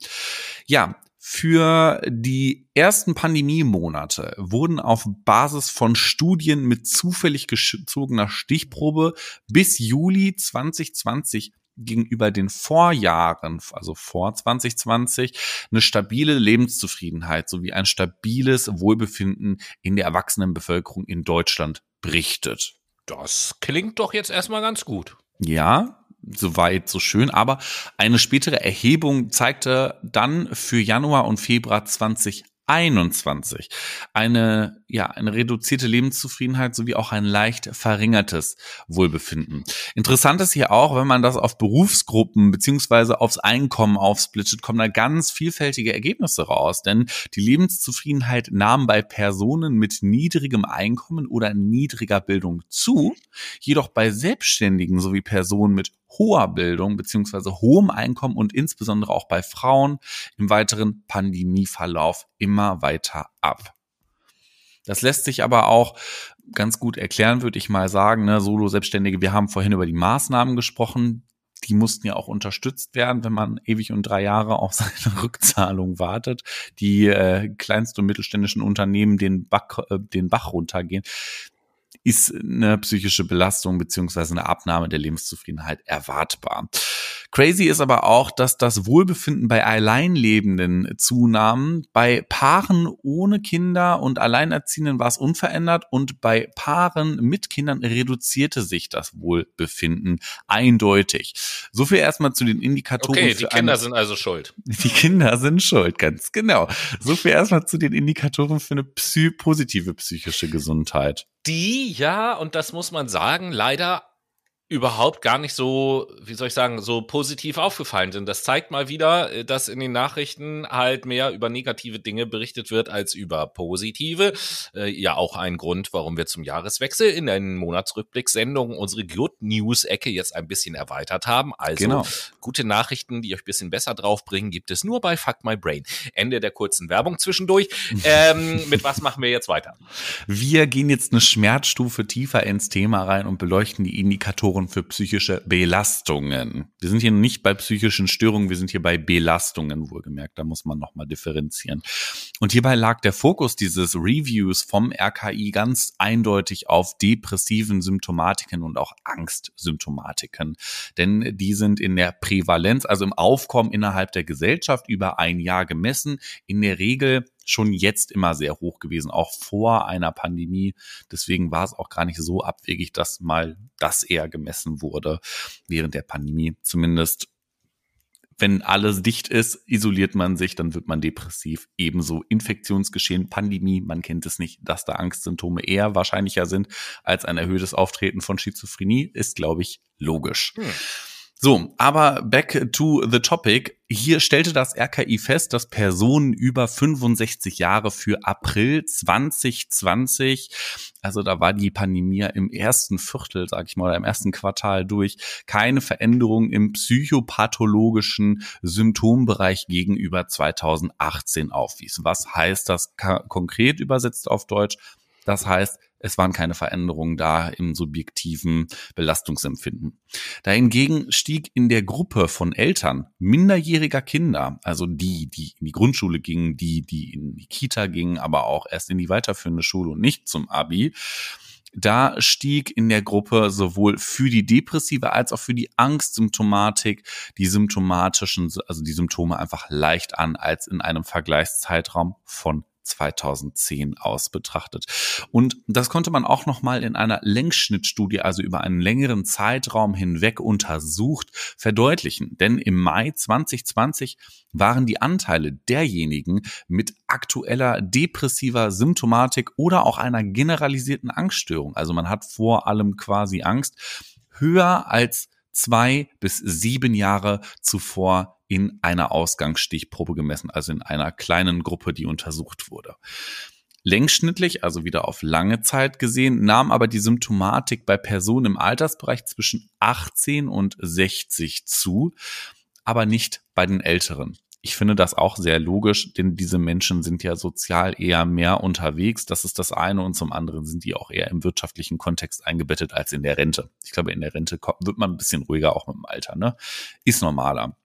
Ja, für die ersten Pandemiemonate wurden auf Basis von Studien mit zufällig gezogener Stichprobe bis Juli 2020 gegenüber den Vorjahren, also vor 2020, eine stabile Lebenszufriedenheit sowie ein stabiles Wohlbefinden in der Erwachsenenbevölkerung in Deutschland berichtet. Das klingt doch jetzt erstmal ganz gut. Ja, soweit so schön, aber eine spätere Erhebung zeigte dann für Januar und Februar 20 21 eine, ja, eine reduzierte Lebenszufriedenheit sowie auch ein leicht verringertes Wohlbefinden. Interessant ist hier auch, wenn man das auf Berufsgruppen beziehungsweise aufs Einkommen aufsplittet, kommen da ganz vielfältige Ergebnisse raus, denn die Lebenszufriedenheit nahm bei Personen mit niedrigem Einkommen oder niedriger Bildung zu, jedoch bei Selbstständigen sowie Personen mit hoher Bildung beziehungsweise hohem Einkommen und insbesondere auch bei Frauen im weiteren Pandemieverlauf immer weiter ab. Das lässt sich aber auch ganz gut erklären, würde ich mal sagen. Ne? Solo-Selbstständige, wir haben vorhin über die Maßnahmen gesprochen. Die mussten ja auch unterstützt werden, wenn man ewig und drei Jahre auf seine Rückzahlung wartet. Die äh, kleinsten und mittelständischen Unternehmen den, Bach, äh, den Bach runtergehen ist eine psychische Belastung beziehungsweise eine Abnahme der Lebenszufriedenheit erwartbar. Crazy ist aber auch, dass das Wohlbefinden bei Alleinlebenden zunahm. Bei Paaren ohne Kinder und Alleinerziehenden war es unverändert und bei Paaren mit Kindern reduzierte sich das Wohlbefinden eindeutig. So viel erstmal zu den Indikatoren. Okay, die Kinder sind also schuld. Die Kinder sind schuld, ganz genau. So viel erstmal zu den Indikatoren für eine psy positive psychische Gesundheit. Die ja, und das muss man sagen, leider überhaupt gar nicht so, wie soll ich sagen, so positiv aufgefallen sind. Das zeigt mal wieder, äh, dass in den Nachrichten halt mehr über negative Dinge berichtet wird als über positive. Äh, ja, auch ein Grund, warum wir zum Jahreswechsel in den Monatsrückblickssendungen unsere Good News-Ecke jetzt ein bisschen erweitert haben. Also genau. gute Nachrichten, die euch ein bisschen besser draufbringen, gibt es nur bei Fuck My Brain. Ende der kurzen Werbung zwischendurch. ähm, mit was machen wir jetzt weiter? Wir gehen jetzt eine Schmerzstufe tiefer ins Thema rein und beleuchten die Indikatoren Indikatoren für psychische Belastungen. Wir sind hier nicht bei psychischen Störungen, wir sind hier bei Belastungen wohlgemerkt. Da muss man nochmal differenzieren. Und hierbei lag der Fokus dieses Reviews vom RKI ganz eindeutig auf depressiven Symptomatiken und auch Angstsymptomatiken. Denn die sind in der Prävalenz, also im Aufkommen innerhalb der Gesellschaft über ein Jahr gemessen, in der Regel schon jetzt immer sehr hoch gewesen, auch vor einer Pandemie. Deswegen war es auch gar nicht so abwegig, dass mal das eher gemessen wurde während der Pandemie. Zumindest wenn alles dicht ist, isoliert man sich, dann wird man depressiv. Ebenso Infektionsgeschehen, Pandemie, man kennt es nicht, dass da Angstsymptome eher wahrscheinlicher sind als ein erhöhtes Auftreten von Schizophrenie, ist, glaube ich, logisch. Hm. So, aber back to the topic. Hier stellte das RKI fest, dass Personen über 65 Jahre für April 2020, also da war die Pandemie im ersten Viertel, sag ich mal, oder im ersten Quartal durch, keine Veränderung im psychopathologischen Symptombereich gegenüber 2018 aufwies. Was heißt das konkret übersetzt auf Deutsch? Das heißt, es waren keine Veränderungen da im subjektiven Belastungsempfinden. Dahingegen stieg in der Gruppe von Eltern minderjähriger Kinder, also die, die in die Grundschule gingen, die, die in die Kita gingen, aber auch erst in die weiterführende Schule und nicht zum Abi, da stieg in der Gruppe sowohl für die depressive als auch für die Angstsymptomatik die symptomatischen, also die Symptome einfach leicht an als in einem Vergleichszeitraum von 2010 aus betrachtet. Und das konnte man auch nochmal in einer Längsschnittstudie, also über einen längeren Zeitraum hinweg untersucht, verdeutlichen. Denn im Mai 2020 waren die Anteile derjenigen mit aktueller depressiver Symptomatik oder auch einer generalisierten Angststörung, also man hat vor allem quasi Angst, höher als zwei bis sieben Jahre zuvor in einer Ausgangsstichprobe gemessen, also in einer kleinen Gruppe, die untersucht wurde. Längsschnittlich, also wieder auf lange Zeit gesehen, nahm aber die Symptomatik bei Personen im Altersbereich zwischen 18 und 60 zu, aber nicht bei den Älteren. Ich finde das auch sehr logisch, denn diese Menschen sind ja sozial eher mehr unterwegs. Das ist das eine und zum anderen sind die auch eher im wirtschaftlichen Kontext eingebettet als in der Rente. Ich glaube, in der Rente wird man ein bisschen ruhiger auch mit dem Alter, ne? Ist normaler.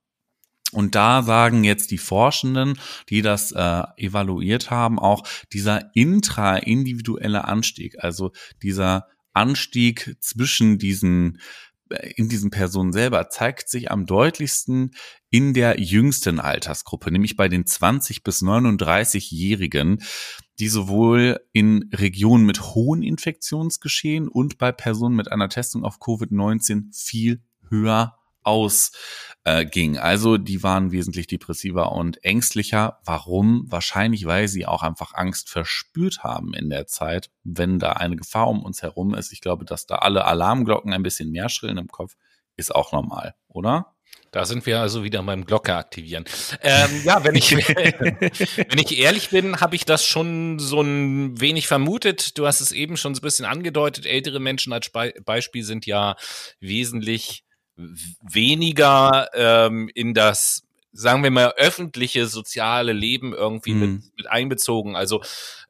Und da sagen jetzt die Forschenden, die das äh, evaluiert haben, auch dieser intraindividuelle Anstieg, also dieser Anstieg zwischen diesen äh, in diesen Personen selber zeigt sich am deutlichsten in der jüngsten Altersgruppe, nämlich bei den 20 bis 39-Jährigen, die sowohl in Regionen mit hohen Infektionsgeschehen und bei Personen mit einer Testung auf Covid-19 viel höher ausging. Äh, also die waren wesentlich depressiver und ängstlicher. Warum? Wahrscheinlich, weil sie auch einfach Angst verspürt haben in der Zeit, wenn da eine Gefahr um uns herum ist. Ich glaube, dass da alle Alarmglocken ein bisschen mehr schrillen im Kopf, ist auch normal, oder? Da sind wir also wieder beim Glocke aktivieren. Ähm, ja, wenn ich, wenn ich ehrlich bin, habe ich das schon so ein wenig vermutet. Du hast es eben schon so ein bisschen angedeutet. Ältere Menschen als Beispiel sind ja wesentlich weniger ähm, in das sagen wir mal, öffentliche soziale Leben irgendwie mhm. mit, mit einbezogen. Also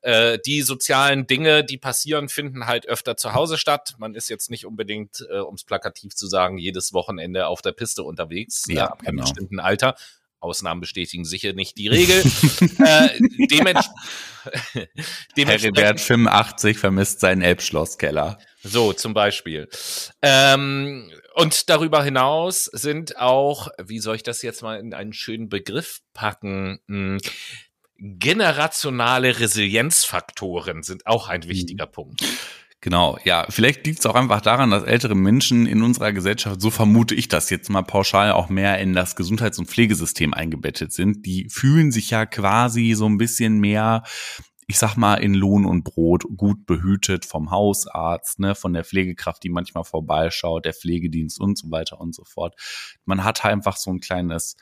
äh, die sozialen Dinge, die passieren, finden halt öfter zu Hause statt. Man ist jetzt nicht unbedingt, äh, um es plakativ zu sagen, jedes Wochenende auf der Piste unterwegs, ja, äh, ab genau. einem bestimmten Alter. Ausnahmen bestätigen sicher nicht die Regel. äh, dements Heribert 85 vermisst seinen Elbschlosskeller. So, zum Beispiel. Ähm, und darüber hinaus sind auch, wie soll ich das jetzt mal in einen schönen Begriff packen? Hm, generationale Resilienzfaktoren sind auch ein wichtiger mhm. Punkt. Genau, ja, vielleicht liegt es auch einfach daran, dass ältere Menschen in unserer Gesellschaft, so vermute ich das jetzt mal pauschal, auch mehr in das Gesundheits- und Pflegesystem eingebettet sind. Die fühlen sich ja quasi so ein bisschen mehr ich sag mal, in Lohn und Brot gut behütet vom Hausarzt, ne, von der Pflegekraft, die manchmal vorbeischaut, der Pflegedienst und so weiter und so fort. Man hat einfach so ein kleines,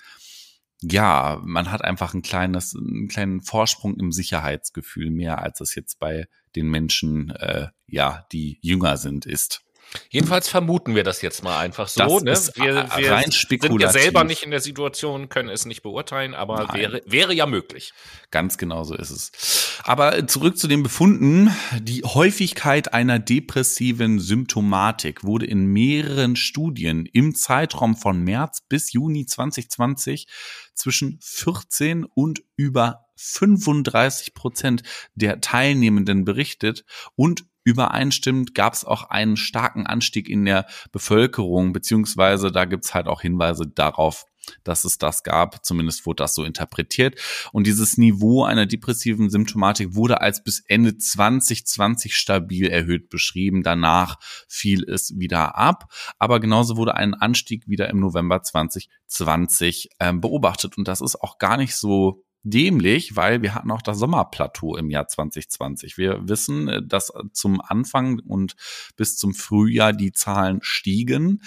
ja, man hat einfach ein kleines, einen kleinen Vorsprung im Sicherheitsgefühl mehr, als es jetzt bei den Menschen, äh, ja, die jünger sind, ist. Jedenfalls vermuten wir das jetzt mal einfach so. Das ne? wir, wir rein sind ja selber nicht in der Situation, können es nicht beurteilen, aber wäre, wäre ja möglich. Ganz genau so ist es. Aber zurück zu den Befunden. Die Häufigkeit einer depressiven Symptomatik wurde in mehreren Studien im Zeitraum von März bis Juni 2020 zwischen 14 und über 35 Prozent der Teilnehmenden berichtet und übereinstimmend gab es auch einen starken Anstieg in der Bevölkerung, beziehungsweise da gibt's halt auch Hinweise darauf, dass es das gab. Zumindest wurde das so interpretiert. Und dieses Niveau einer depressiven Symptomatik wurde als bis Ende 2020 stabil erhöht beschrieben. Danach fiel es wieder ab. Aber genauso wurde ein Anstieg wieder im November 2020 äh, beobachtet. Und das ist auch gar nicht so dämlich, weil wir hatten auch das Sommerplateau im Jahr 2020. Wir wissen, äh, dass zum Anfang und bis zum Frühjahr die Zahlen stiegen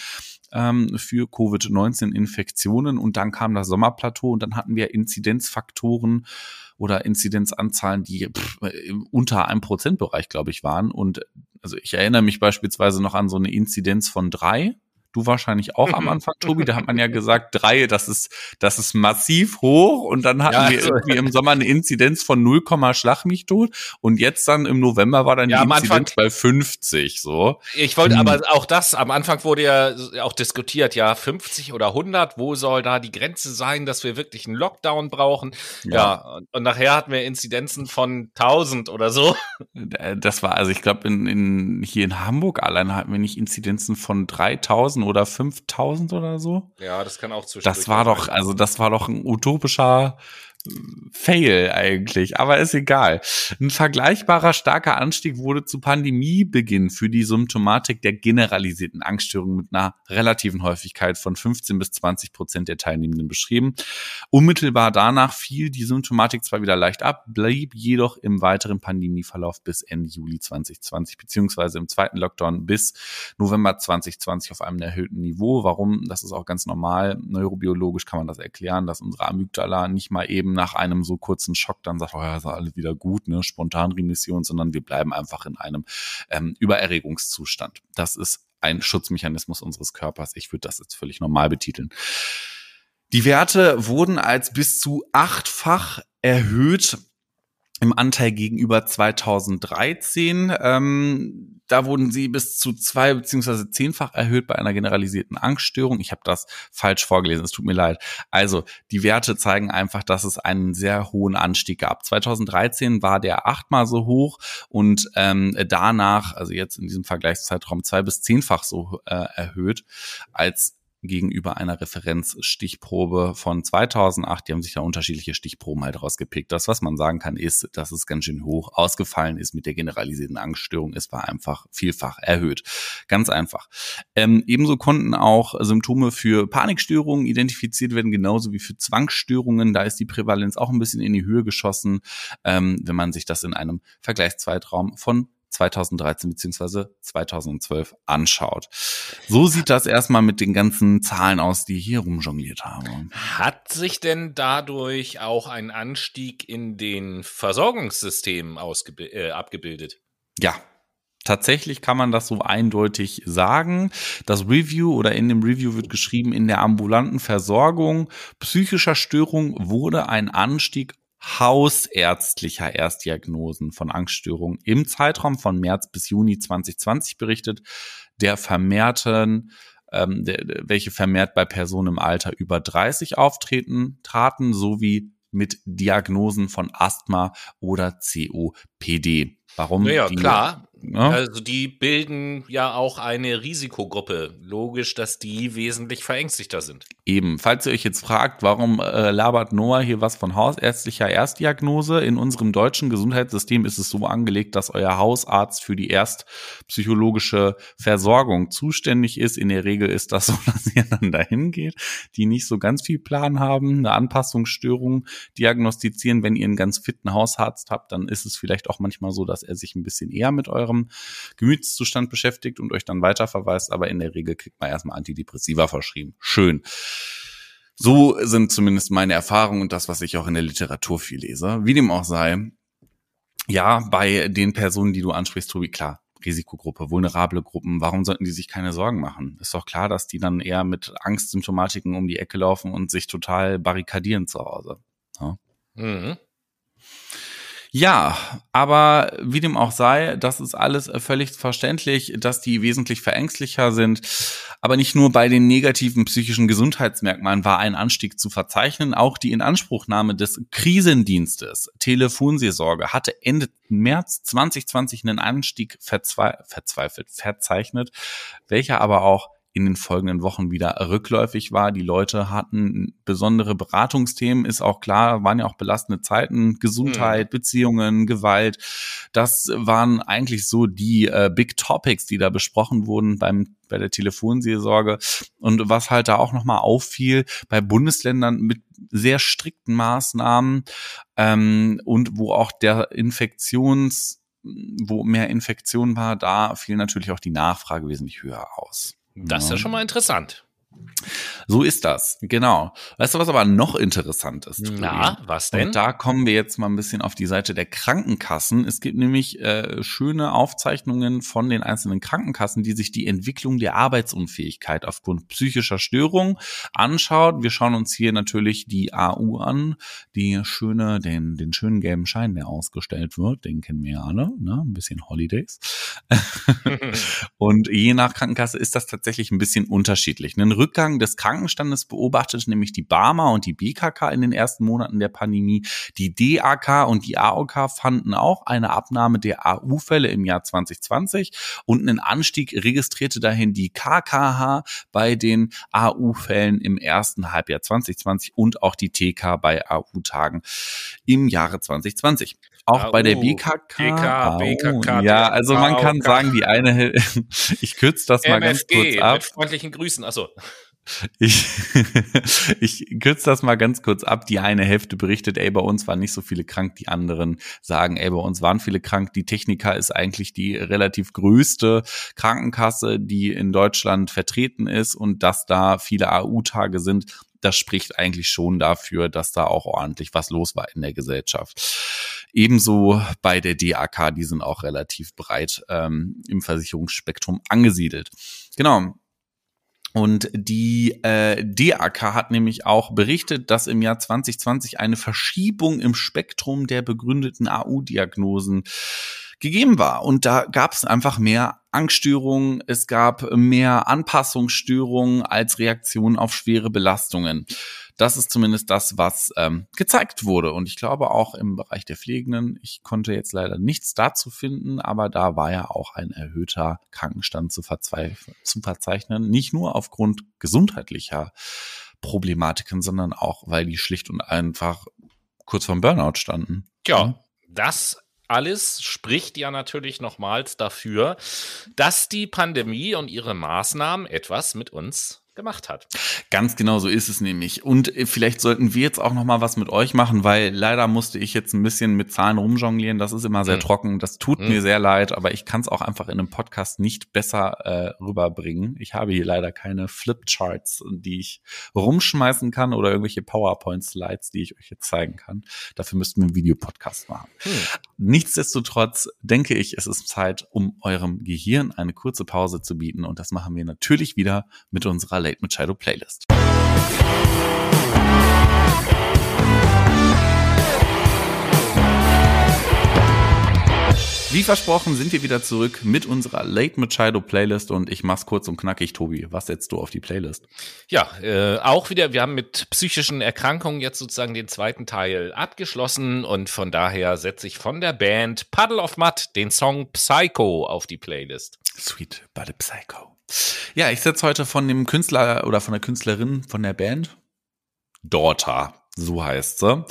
ähm, für Covid-19-Infektionen und dann kam das Sommerplateau und dann hatten wir Inzidenzfaktoren oder Inzidenzanzahlen, die pff, unter einem Prozentbereich, glaube ich, waren. Und also ich erinnere mich beispielsweise noch an so eine Inzidenz von drei Du wahrscheinlich auch am mhm. Anfang, Tobi. Da hat man ja gesagt, drei, das ist, das ist massiv hoch. Und dann hatten ja, wir also, irgendwie im Sommer eine Inzidenz von 0, Schlag mich tot. Und jetzt dann im November war dann ja, die Inzidenz bei 50, so. Ich wollte hm. aber auch das, am Anfang wurde ja auch diskutiert, ja, 50 oder 100, wo soll da die Grenze sein, dass wir wirklich einen Lockdown brauchen? Ja. ja und nachher hatten wir Inzidenzen von 1000 oder so. Äh, das war, also ich glaube, in, in, hier in Hamburg allein hatten wir nicht Inzidenzen von 3000 oder 5000 oder so. Ja, das kann auch zu Das war doch, also das war doch ein utopischer Fail eigentlich, aber ist egal. Ein vergleichbarer starker Anstieg wurde zu Pandemiebeginn für die Symptomatik der generalisierten Angststörung mit einer relativen Häufigkeit von 15 bis 20 Prozent der Teilnehmenden beschrieben. Unmittelbar danach fiel die Symptomatik zwar wieder leicht ab, blieb jedoch im weiteren Pandemieverlauf bis Ende Juli 2020 beziehungsweise im zweiten Lockdown bis November 2020 auf einem erhöhten Niveau. Warum? Das ist auch ganz normal. Neurobiologisch kann man das erklären, dass unsere Amygdala nicht mal eben nach einem so kurzen Schock dann sagt, oh ja, ist alles wieder gut, ne, Spontanremission, sondern wir bleiben einfach in einem ähm, Übererregungszustand. Das ist ein Schutzmechanismus unseres Körpers. Ich würde das jetzt völlig normal betiteln. Die Werte wurden als bis zu achtfach erhöht im Anteil gegenüber 2013. Ähm, da wurden sie bis zu zwei beziehungsweise zehnfach erhöht bei einer generalisierten Angststörung. Ich habe das falsch vorgelesen, es tut mir leid. Also die Werte zeigen einfach, dass es einen sehr hohen Anstieg gab. 2013 war der achtmal so hoch und ähm, danach, also jetzt in diesem Vergleichszeitraum, zwei bis zehnfach so äh, erhöht als gegenüber einer Referenzstichprobe von 2008. Die haben sich da unterschiedliche Stichproben halt rausgepickt. Das, was man sagen kann, ist, dass es ganz schön hoch ausgefallen ist mit der generalisierten Angststörung. Es war einfach vielfach erhöht. Ganz einfach. Ähm, ebenso konnten auch Symptome für Panikstörungen identifiziert werden, genauso wie für Zwangsstörungen. Da ist die Prävalenz auch ein bisschen in die Höhe geschossen, ähm, wenn man sich das in einem Vergleichszeitraum von 2013 beziehungsweise 2012 anschaut. So sieht das erstmal mit den ganzen Zahlen aus, die hier rumjongliert habe. Hat sich denn dadurch auch ein Anstieg in den Versorgungssystemen äh, abgebildet? Ja, Tatsächlich kann man das so eindeutig sagen. Das Review oder in dem Review wird geschrieben, in der ambulanten Versorgung psychischer Störung wurde ein Anstieg hausärztlicher Erstdiagnosen von Angststörungen im Zeitraum von März bis Juni 2020 berichtet, der vermehrten ähm, der, welche vermehrt bei Personen im Alter über 30 auftreten, traten, sowie mit Diagnosen von Asthma oder COPD. Warum? Naja, klar. Ja. Also die bilden ja auch eine Risikogruppe. Logisch, dass die wesentlich verängstigter sind. Eben. Falls ihr euch jetzt fragt, warum äh, labert Noah hier was von hausärztlicher Erstdiagnose? In unserem deutschen Gesundheitssystem ist es so angelegt, dass euer Hausarzt für die erstpsychologische Versorgung zuständig ist. In der Regel ist das so, dass ihr dann dahin geht, die nicht so ganz viel Plan haben, eine Anpassungsstörung diagnostizieren. Wenn ihr einen ganz fitten Hausarzt habt, dann ist es vielleicht auch manchmal so, dass er sich ein bisschen eher mit eurem eurem Gemütszustand beschäftigt und euch dann weiterverweist, aber in der Regel kriegt man erstmal Antidepressiva verschrieben. Schön. So sind zumindest meine Erfahrungen und das, was ich auch in der Literatur viel lese. Wie dem auch sei, ja, bei den Personen, die du ansprichst, Tobi, klar, Risikogruppe, vulnerable Gruppen, warum sollten die sich keine Sorgen machen? Ist doch klar, dass die dann eher mit Angstsymptomatiken um die Ecke laufen und sich total barrikadieren zu Hause. Ja? Mhm. Ja, aber wie dem auch sei, das ist alles völlig verständlich, dass die wesentlich verängstlicher sind. Aber nicht nur bei den negativen psychischen Gesundheitsmerkmalen war ein Anstieg zu verzeichnen. Auch die Inanspruchnahme des Krisendienstes Telefonseelsorge hatte Ende März 2020 einen Anstieg verzwe verzweifelt verzeichnet, welcher aber auch in den folgenden Wochen wieder rückläufig war. Die Leute hatten besondere Beratungsthemen, ist auch klar, waren ja auch belastende Zeiten, Gesundheit, mhm. Beziehungen, Gewalt. Das waren eigentlich so die äh, Big Topics, die da besprochen wurden beim bei der Telefonseelsorge. Und was halt da auch nochmal auffiel, bei Bundesländern mit sehr strikten Maßnahmen ähm, und wo auch der Infektions wo mehr Infektion war, da fiel natürlich auch die Nachfrage wesentlich höher aus. Das ist ja schon mal interessant. So ist das, genau. Weißt du, was aber noch interessant ist? Na, was denn? Und da kommen wir jetzt mal ein bisschen auf die Seite der Krankenkassen. Es gibt nämlich äh, schöne Aufzeichnungen von den einzelnen Krankenkassen, die sich die Entwicklung der Arbeitsunfähigkeit aufgrund psychischer Störungen anschaut. Wir schauen uns hier natürlich die AU an, die schöne, den, den schönen gelben Schein, der ausgestellt wird. Den kennen wir ja alle, ne? Ein bisschen Holidays. Und je nach Krankenkasse ist das tatsächlich ein bisschen unterschiedlich. Ein Rückgang des Krankenstandes beobachtet nämlich die Barmer und die BKK in den ersten Monaten der Pandemie. Die DAK und die AOK fanden auch eine Abnahme der AU-Fälle im Jahr 2020 und einen Anstieg registrierte dahin die KKH bei den AU-Fällen im ersten Halbjahr 2020 und auch die TK bei AU-Tagen im Jahre 2020 auch AU, bei der BKK. BK, BKK ja, also man kann sagen, die eine, ich kürze das mal ganz kurz ab. Mit freundlichen Grüßen, achso. Ich, ich kürze das mal ganz kurz ab. Die eine Hälfte berichtet, ey, bei uns waren nicht so viele krank. Die anderen sagen, ey, bei uns waren viele krank. Die Techniker ist eigentlich die relativ größte Krankenkasse, die in Deutschland vertreten ist und dass da viele AU-Tage sind. Das spricht eigentlich schon dafür, dass da auch ordentlich was los war in der Gesellschaft. Ebenso bei der DAK, die sind auch relativ breit ähm, im Versicherungsspektrum angesiedelt. Genau. Und die äh, DAK hat nämlich auch berichtet, dass im Jahr 2020 eine Verschiebung im Spektrum der begründeten AU-Diagnosen gegeben war. Und da gab es einfach mehr Angststörungen, es gab mehr Anpassungsstörungen als Reaktion auf schwere Belastungen. Das ist zumindest das, was ähm, gezeigt wurde. Und ich glaube auch im Bereich der Pflegenden, ich konnte jetzt leider nichts dazu finden, aber da war ja auch ein erhöhter Krankenstand zu, zu verzeichnen. Nicht nur aufgrund gesundheitlicher Problematiken, sondern auch, weil die schlicht und einfach kurz vorm Burnout standen. Ja, das alles spricht ja natürlich nochmals dafür, dass die Pandemie und ihre Maßnahmen etwas mit uns gemacht hat. Ganz genau so ist es nämlich. Und äh, vielleicht sollten wir jetzt auch noch mal was mit euch machen, weil leider musste ich jetzt ein bisschen mit Zahlen rumjonglieren. Das ist immer sehr mhm. trocken. Das tut mhm. mir sehr leid, aber ich kann es auch einfach in einem Podcast nicht besser äh, rüberbringen. Ich habe hier leider keine Flipcharts, die ich rumschmeißen kann oder irgendwelche PowerPoint-Slides, die ich euch jetzt zeigen kann. Dafür müssten wir einen Videopodcast machen. Mhm. Nichtsdestotrotz denke ich, es ist Zeit, um eurem Gehirn eine kurze Pause zu bieten. Und das machen wir natürlich wieder mit unserer Late Machado Playlist. Wie versprochen sind wir wieder zurück mit unserer Late Machado Playlist und ich mach's kurz und knackig, Tobi. Was setzt du auf die Playlist? Ja, äh, auch wieder, wir haben mit psychischen Erkrankungen jetzt sozusagen den zweiten Teil abgeschlossen und von daher setze ich von der Band Puddle of Mud den Song Psycho auf die Playlist. Sweet, but a Psycho. Ja, ich setze heute von dem Künstler oder von der Künstlerin von der Band Daughter, so heißt sie,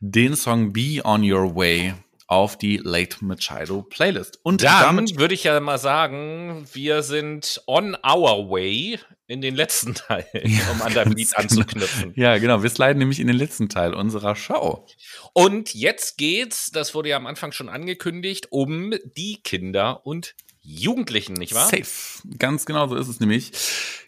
den Song Be on Your Way auf die Late Machado Playlist. Und Dann damit würde ich ja mal sagen, wir sind on our way in den letzten Teil, ja, um an deinem Lied genau. anzuknüpfen. Ja, genau. Wir sliden nämlich in den letzten Teil unserer Show. Und jetzt geht's, das wurde ja am Anfang schon angekündigt, um die Kinder und Jugendlichen, nicht wahr? Safe. Ganz genau so ist es nämlich.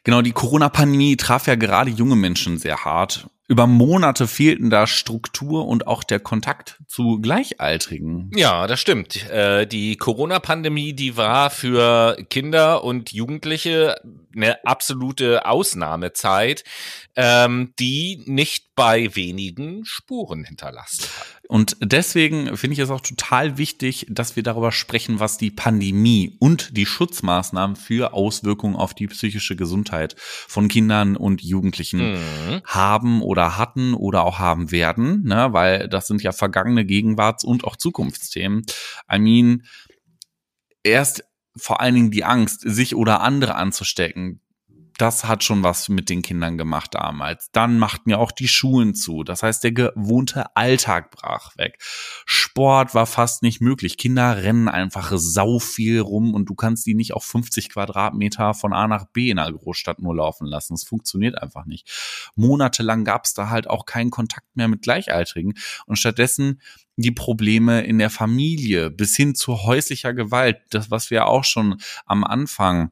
Genau, die Corona-Pandemie traf ja gerade junge Menschen sehr hart. Über Monate fehlten da Struktur und auch der Kontakt zu Gleichaltrigen. Ja, das stimmt. Äh, die Corona-Pandemie, die war für Kinder und Jugendliche eine absolute Ausnahmezeit, ähm, die nicht bei wenigen Spuren hinterlassen hat. Und deswegen finde ich es auch total wichtig, dass wir darüber sprechen, was die Pandemie und die Schutzmaßnahmen für Auswirkungen auf die psychische Gesundheit von Kindern und Jugendlichen mhm. haben oder hatten oder auch haben werden, ne? weil das sind ja vergangene Gegenwarts- und auch Zukunftsthemen. I mean, erst vor allen Dingen die Angst, sich oder andere anzustecken, das hat schon was mit den Kindern gemacht damals. Dann machten ja auch die Schulen zu. Das heißt, der gewohnte Alltag brach weg. Sport war fast nicht möglich. Kinder rennen einfach sau viel rum und du kannst die nicht auf 50 Quadratmeter von A nach B in einer Großstadt nur laufen lassen. Das funktioniert einfach nicht. Monatelang gab es da halt auch keinen Kontakt mehr mit Gleichaltrigen und stattdessen die Probleme in der Familie bis hin zu häuslicher Gewalt, das was wir auch schon am Anfang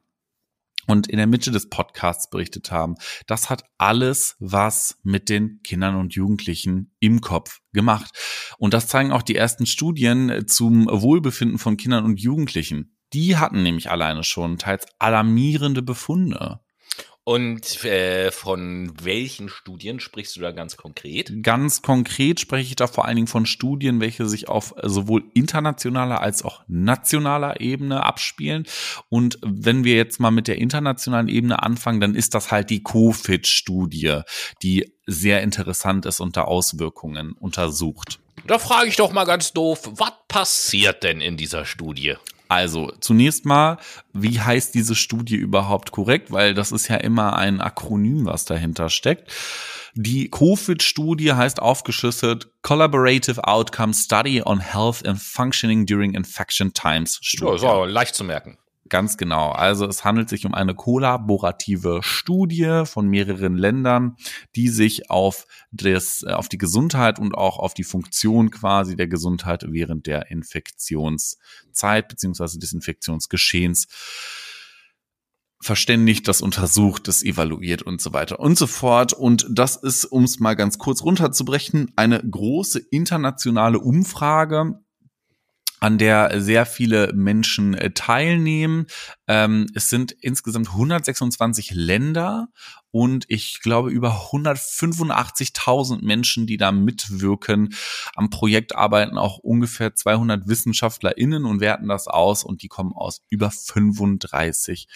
und in der Mitte des Podcasts berichtet haben. Das hat alles was mit den Kindern und Jugendlichen im Kopf gemacht. Und das zeigen auch die ersten Studien zum Wohlbefinden von Kindern und Jugendlichen. Die hatten nämlich alleine schon teils alarmierende Befunde. Und äh, von welchen Studien sprichst du da ganz konkret? Ganz konkret spreche ich da vor allen Dingen von Studien, welche sich auf sowohl internationaler als auch nationaler Ebene abspielen. Und wenn wir jetzt mal mit der internationalen Ebene anfangen, dann ist das halt die COFID-Studie, die sehr interessant ist und da Auswirkungen untersucht. Da frage ich doch mal ganz doof, was passiert denn in dieser Studie? Also, zunächst mal, wie heißt diese Studie überhaupt korrekt? Weil das ist ja immer ein Akronym, was dahinter steckt. Die COVID-Studie heißt aufgeschlüsselt Collaborative Outcome Study on Health and Functioning During Infection Times Studie. Ja, so, leicht zu merken. Ganz genau. Also es handelt sich um eine kollaborative Studie von mehreren Ländern, die sich auf das, auf die Gesundheit und auch auf die Funktion quasi der Gesundheit während der Infektionszeit beziehungsweise des Infektionsgeschehens verständigt, das untersucht, das evaluiert und so weiter und so fort. Und das ist, um es mal ganz kurz runterzubrechen, eine große internationale Umfrage, an der sehr viele Menschen äh, teilnehmen. Ähm, es sind insgesamt 126 Länder und ich glaube über 185.000 Menschen, die da mitwirken. Am Projekt arbeiten auch ungefähr 200 WissenschaftlerInnen und werten das aus und die kommen aus über 35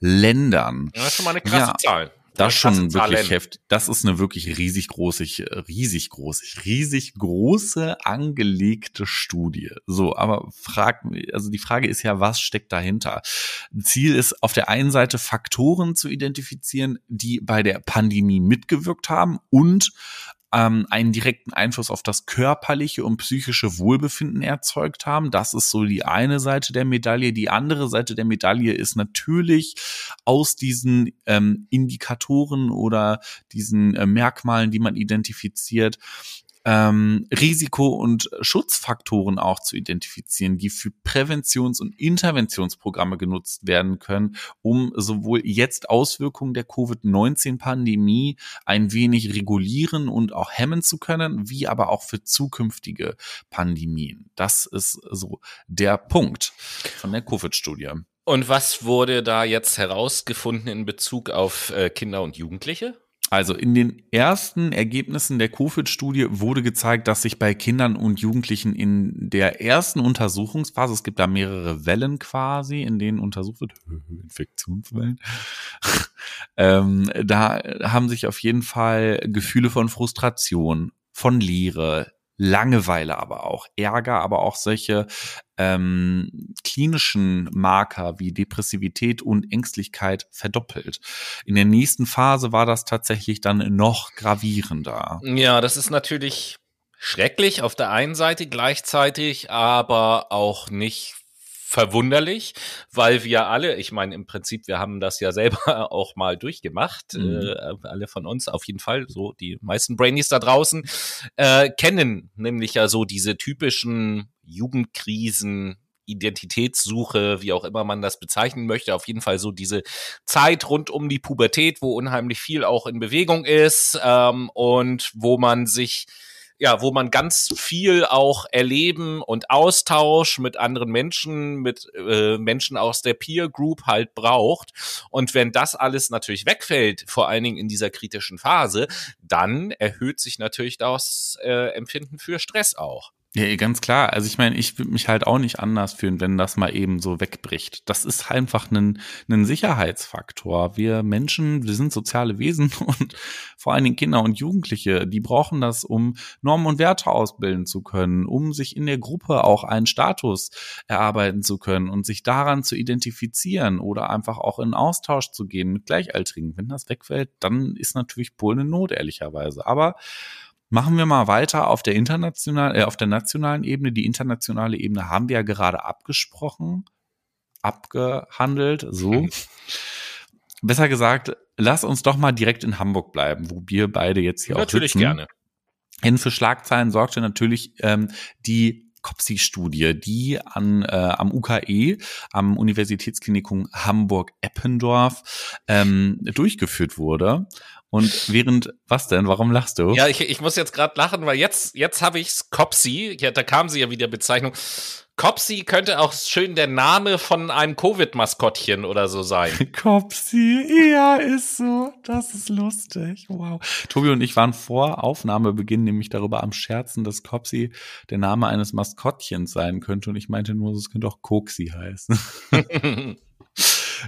Ländern. Ja, das ist schon mal eine krasse ja. Zahl. Das ist schon wirklich heftig. Das ist eine wirklich riesig große, riesig große, riesig große angelegte Studie. So, aber frag, also die Frage ist ja, was steckt dahinter? Ziel ist auf der einen Seite Faktoren zu identifizieren, die bei der Pandemie mitgewirkt haben und ähm, einen direkten Einfluss auf das körperliche und psychische Wohlbefinden erzeugt haben. Das ist so die eine Seite der Medaille. Die andere Seite der Medaille ist natürlich aus diesen ähm, Indikatoren oder diesen äh, Merkmalen, die man identifiziert, ähm, Risiko- und Schutzfaktoren auch zu identifizieren, die für Präventions- und Interventionsprogramme genutzt werden können, um sowohl jetzt Auswirkungen der Covid-19-Pandemie ein wenig regulieren und auch hemmen zu können, wie aber auch für zukünftige Pandemien. Das ist so der Punkt von der Covid-Studie. Und was wurde da jetzt herausgefunden in Bezug auf äh, Kinder und Jugendliche? Also in den ersten Ergebnissen der Covid-Studie wurde gezeigt, dass sich bei Kindern und Jugendlichen in der ersten Untersuchungsphase, es gibt da mehrere Wellen quasi, in denen untersucht wird, Infektionswellen, ähm, da haben sich auf jeden Fall Gefühle von Frustration, von Leere, Langeweile aber auch, Ärger, aber auch solche ähm, klinischen Marker wie Depressivität und Ängstlichkeit verdoppelt. In der nächsten Phase war das tatsächlich dann noch gravierender. Ja, das ist natürlich schrecklich auf der einen Seite gleichzeitig, aber auch nicht verwunderlich, weil wir alle, ich meine im Prinzip, wir haben das ja selber auch mal durchgemacht, mhm. äh, alle von uns auf jeden Fall, so die meisten Brainies da draußen, äh, kennen nämlich ja so diese typischen Jugendkrisen, Identitätssuche, wie auch immer man das bezeichnen möchte, auf jeden Fall so diese Zeit rund um die Pubertät, wo unheimlich viel auch in Bewegung ist ähm, und wo man sich ja, wo man ganz viel auch erleben und Austausch mit anderen Menschen, mit äh, Menschen aus der Peer Group halt braucht. Und wenn das alles natürlich wegfällt, vor allen Dingen in dieser kritischen Phase, dann erhöht sich natürlich das äh, Empfinden für Stress auch. Ja, ganz klar. Also ich meine, ich würde mich halt auch nicht anders fühlen, wenn das mal eben so wegbricht. Das ist einfach ein, ein Sicherheitsfaktor. Wir Menschen, wir sind soziale Wesen und vor allen Dingen Kinder und Jugendliche, die brauchen das, um Normen und Werte ausbilden zu können, um sich in der Gruppe auch einen Status erarbeiten zu können und sich daran zu identifizieren oder einfach auch in Austausch zu gehen mit Gleichaltrigen. Wenn das wegfällt, dann ist natürlich Polen eine Not, ehrlicherweise. Aber Machen wir mal weiter auf der internationalen, äh, auf der nationalen Ebene. Die internationale Ebene haben wir ja gerade abgesprochen, abgehandelt, so. Besser gesagt, lass uns doch mal direkt in Hamburg bleiben, wo wir beide jetzt hier natürlich auch Natürlich gerne. Hin für Schlagzeilen sorgte natürlich ähm, die COPSI-Studie, die an, äh, am UKE, am Universitätsklinikum Hamburg-Eppendorf, ähm, durchgeführt wurde. Und während, was denn? Warum lachst du? Ja, ich, ich muss jetzt gerade lachen, weil jetzt, jetzt habe ich's Copsy, ja, da kam sie ja wieder Bezeichnung. Copsy könnte auch schön der Name von einem Covid-Maskottchen oder so sein. Copsy, ja, ist so. Das ist lustig. Wow. Tobi und ich waren vor Aufnahmebeginn nämlich darüber am Scherzen, dass Copsy der Name eines Maskottchens sein könnte. Und ich meinte nur, es könnte auch Koksi heißen.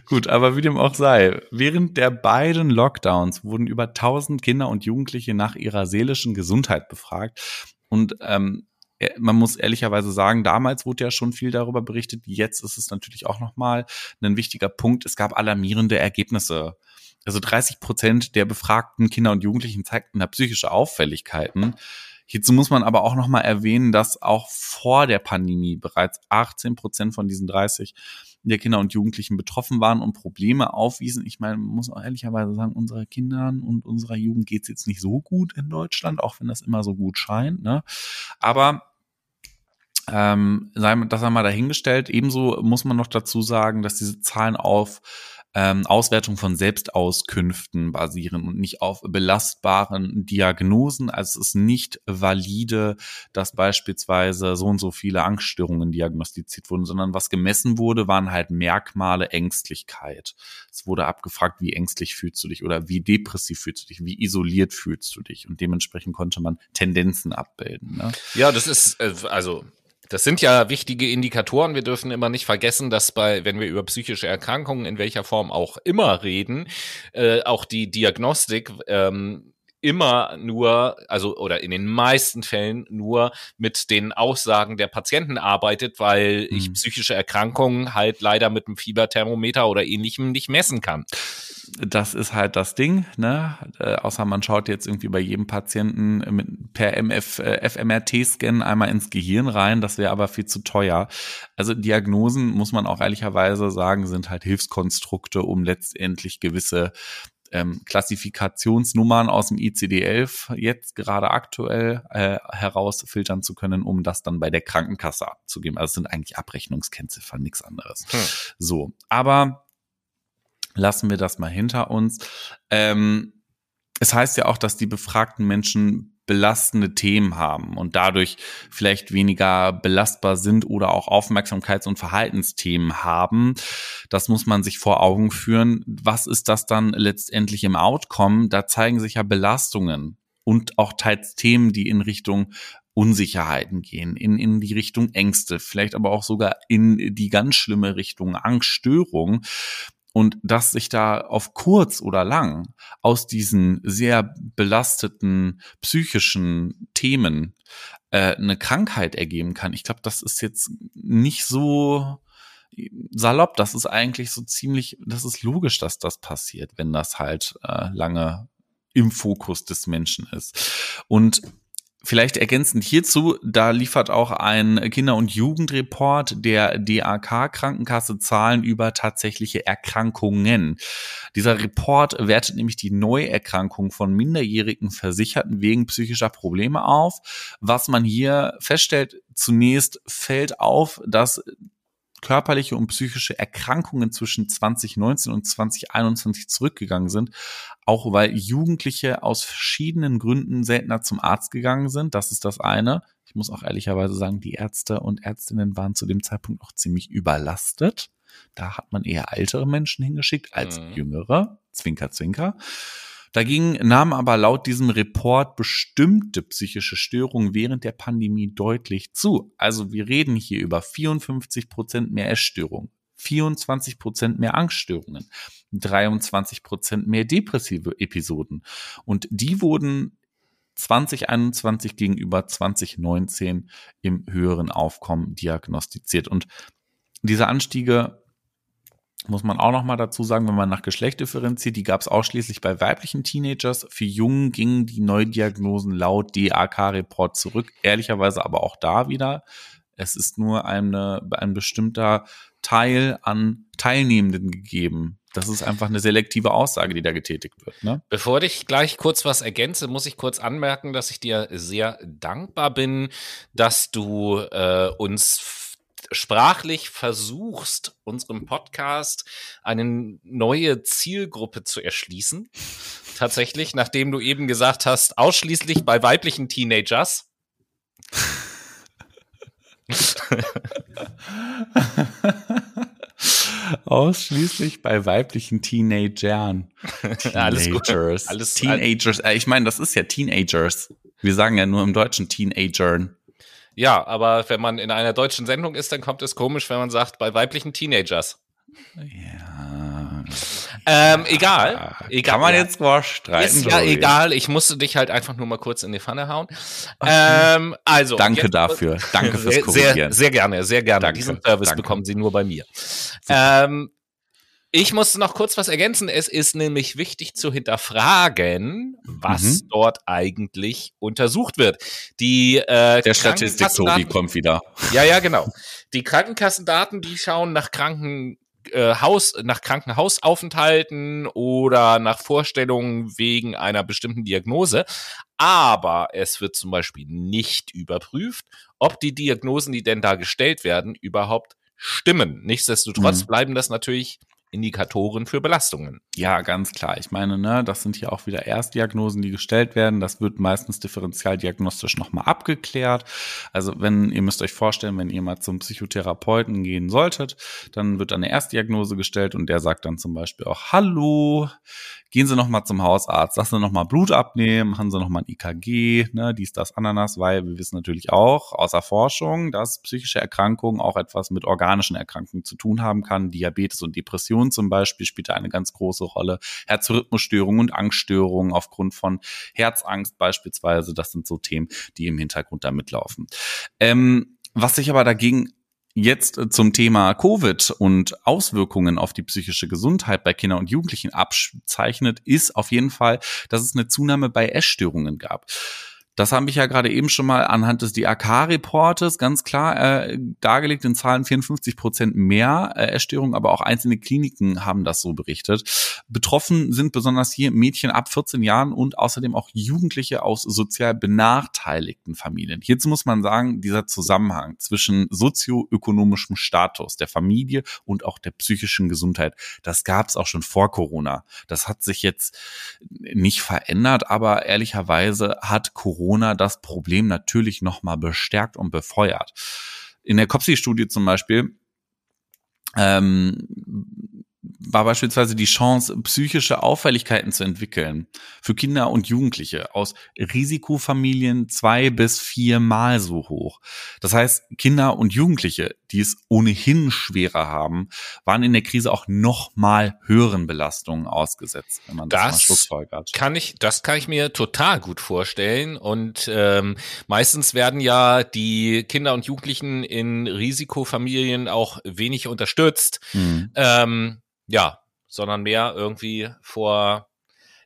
Gut, aber wie dem auch sei, während der beiden Lockdowns wurden über 1000 Kinder und Jugendliche nach ihrer seelischen Gesundheit befragt. Und ähm, e, man muss ehrlicherweise sagen, damals wurde ja schon viel darüber berichtet. Jetzt ist es natürlich auch nochmal ein wichtiger Punkt. Es gab alarmierende Ergebnisse. Also 30 Prozent der befragten Kinder und Jugendlichen zeigten da psychische Auffälligkeiten. Hierzu muss man aber auch nochmal erwähnen, dass auch vor der Pandemie bereits 18 Prozent von diesen 30 der Kinder und Jugendlichen betroffen waren und Probleme aufwiesen. Ich meine, man muss auch ehrlicherweise sagen, unsere Kindern und unserer Jugend geht's jetzt nicht so gut in Deutschland, auch wenn das immer so gut scheint. Ne? Aber ähm, sei das einmal dahingestellt. Ebenso muss man noch dazu sagen, dass diese Zahlen auf ähm, Auswertung von Selbstauskünften basieren und nicht auf belastbaren Diagnosen. Also es ist nicht valide, dass beispielsweise so und so viele Angststörungen diagnostiziert wurden, sondern was gemessen wurde, waren halt Merkmale Ängstlichkeit. Es wurde abgefragt, wie ängstlich fühlst du dich oder wie depressiv fühlst du dich, wie isoliert fühlst du dich und dementsprechend konnte man Tendenzen abbilden. Ne? Ja, das ist äh, also das sind ja wichtige Indikatoren. Wir dürfen immer nicht vergessen, dass bei, wenn wir über psychische Erkrankungen in welcher Form auch immer reden, äh, auch die Diagnostik ähm, immer nur, also oder in den meisten Fällen nur mit den Aussagen der Patienten arbeitet, weil mhm. ich psychische Erkrankungen halt leider mit einem Fieberthermometer oder ähnlichem nicht messen kann. Das ist halt das Ding, ne? Äh, außer man schaut jetzt irgendwie bei jedem Patienten mit, per MF, äh, FMRT-Scan einmal ins Gehirn rein. Das wäre aber viel zu teuer. Also Diagnosen, muss man auch ehrlicherweise sagen, sind halt Hilfskonstrukte, um letztendlich gewisse ähm, Klassifikationsnummern aus dem ICD-11 jetzt gerade aktuell äh, herausfiltern zu können, um das dann bei der Krankenkasse abzugeben. Also es sind eigentlich Abrechnungskennziffern, nichts anderes. Hm. So, aber lassen wir das mal hinter uns. Ähm, es heißt ja auch, dass die befragten Menschen belastende Themen haben und dadurch vielleicht weniger belastbar sind oder auch Aufmerksamkeits- und Verhaltensthemen haben. Das muss man sich vor Augen führen. Was ist das dann letztendlich im Outcome? Da zeigen sich ja Belastungen und auch teils Themen, die in Richtung Unsicherheiten gehen, in, in die Richtung Ängste, vielleicht aber auch sogar in die ganz schlimme Richtung Angststörung. Und dass sich da auf kurz oder lang aus diesen sehr belasteten psychischen Themen äh, eine Krankheit ergeben kann, ich glaube, das ist jetzt nicht so salopp. Das ist eigentlich so ziemlich, das ist logisch, dass das passiert, wenn das halt äh, lange im Fokus des Menschen ist. Und Vielleicht ergänzend hierzu, da liefert auch ein Kinder- und Jugendreport der DAK Krankenkasse Zahlen über tatsächliche Erkrankungen. Dieser Report wertet nämlich die Neuerkrankung von minderjährigen Versicherten wegen psychischer Probleme auf. Was man hier feststellt, zunächst fällt auf, dass körperliche und psychische Erkrankungen zwischen 2019 und 2021 zurückgegangen sind, auch weil Jugendliche aus verschiedenen Gründen seltener zum Arzt gegangen sind. Das ist das eine. Ich muss auch ehrlicherweise sagen, die Ärzte und Ärztinnen waren zu dem Zeitpunkt noch ziemlich überlastet. Da hat man eher ältere Menschen hingeschickt als mhm. jüngere. Zwinker, zwinker. Dagegen nahmen aber laut diesem Report bestimmte psychische Störungen während der Pandemie deutlich zu. Also wir reden hier über 54 Prozent mehr Essstörungen, 24 Prozent mehr Angststörungen, 23 Prozent mehr depressive Episoden. Und die wurden 2021 gegenüber 2019 im höheren Aufkommen diagnostiziert. Und diese Anstiege muss man auch noch mal dazu sagen, wenn man nach Geschlecht differenziert, die gab es ausschließlich bei weiblichen Teenagers. Für Jungen gingen die Neudiagnosen laut DAK-Report zurück. Ehrlicherweise aber auch da wieder. Es ist nur eine, ein bestimmter Teil an Teilnehmenden gegeben. Das ist einfach eine selektive Aussage, die da getätigt wird. Ne? Bevor ich gleich kurz was ergänze, muss ich kurz anmerken, dass ich dir sehr dankbar bin, dass du äh, uns sprachlich versuchst, unserem Podcast eine neue Zielgruppe zu erschließen. Tatsächlich, nachdem du eben gesagt hast, ausschließlich bei weiblichen Teenagers. Ausschließlich bei weiblichen Teenagern. Teenagers. Alles gut. Alles, Teenagers. Äh, ich meine, das ist ja Teenagers. Wir sagen ja nur im Deutschen Teenagern. Ja, aber wenn man in einer deutschen Sendung ist, dann kommt es komisch, wenn man sagt, bei weiblichen Teenagers. Ja. Ähm, egal, egal. Kann man jetzt mal streiten. Ist ja egal, ich musste dich halt einfach nur mal kurz in die Pfanne hauen. Ähm, also. Danke jetzt, dafür. Danke fürs Korrigieren. Sehr, sehr gerne, sehr gerne. Danke, Diesen Service danke. bekommen Sie nur bei mir. Ähm, ich musste noch kurz was ergänzen. Es ist nämlich wichtig zu hinterfragen, was mhm. dort eigentlich untersucht wird. Die äh, der Statistik Tobi kommt wieder. Ja, ja, genau. Die Krankenkassendaten, die schauen nach Krankenhaus, äh, nach Krankenhausaufenthalten oder nach Vorstellungen wegen einer bestimmten Diagnose. Aber es wird zum Beispiel nicht überprüft, ob die Diagnosen, die denn da gestellt werden, überhaupt stimmen. Nichtsdestotrotz mhm. bleiben das natürlich Indikatoren für Belastungen. Ja, ganz klar. Ich meine, ne, das sind hier auch wieder Erstdiagnosen, die gestellt werden. Das wird meistens differentialdiagnostisch nochmal abgeklärt. Also wenn, ihr müsst euch vorstellen, wenn ihr mal zum Psychotherapeuten gehen solltet, dann wird eine Erstdiagnose gestellt und der sagt dann zum Beispiel auch, hallo, gehen Sie noch mal zum Hausarzt, lassen Sie noch mal Blut abnehmen, machen Sie noch mal ein IKG, ne, dies, das, Ananas, weil wir wissen natürlich auch außer Forschung, dass psychische Erkrankungen auch etwas mit organischen Erkrankungen zu tun haben kann. Diabetes und Depression zum Beispiel spielt da eine ganz große Rolle. Herzrhythmusstörungen und Angststörungen aufgrund von Herzangst beispielsweise, das sind so Themen, die im Hintergrund da mitlaufen. Ähm, was sich aber dagegen jetzt zum Thema Covid und Auswirkungen auf die psychische Gesundheit bei Kindern und Jugendlichen abzeichnet, ist auf jeden Fall, dass es eine Zunahme bei Essstörungen gab. Das habe ich ja gerade eben schon mal anhand des DAK-Reportes ganz klar äh, dargelegt, in Zahlen 54 Prozent mehr äh, Essstörungen, aber auch einzelne Kliniken haben das so berichtet. Betroffen sind besonders hier Mädchen ab 14 Jahren und außerdem auch Jugendliche aus sozial benachteiligten Familien. Hierzu muss man sagen, dieser Zusammenhang zwischen sozioökonomischem Status der Familie und auch der psychischen Gesundheit, das gab es auch schon vor Corona. Das hat sich jetzt nicht verändert, aber ehrlicherweise hat Corona Corona das Problem natürlich nochmal bestärkt und befeuert. In der COPSI-Studie zum Beispiel ähm, war beispielsweise die Chance, psychische Auffälligkeiten zu entwickeln für Kinder und Jugendliche aus Risikofamilien zwei bis viermal so hoch. Das heißt, Kinder und Jugendliche, die es ohnehin schwerer haben, waren in der Krise auch noch mal höheren Belastungen ausgesetzt, wenn man das, das mal schlussfolgert. Kann ich, das kann ich mir total gut vorstellen. Und ähm, meistens werden ja die Kinder und Jugendlichen in Risikofamilien auch wenig unterstützt. Mhm. Ähm, ja, sondern mehr irgendwie vor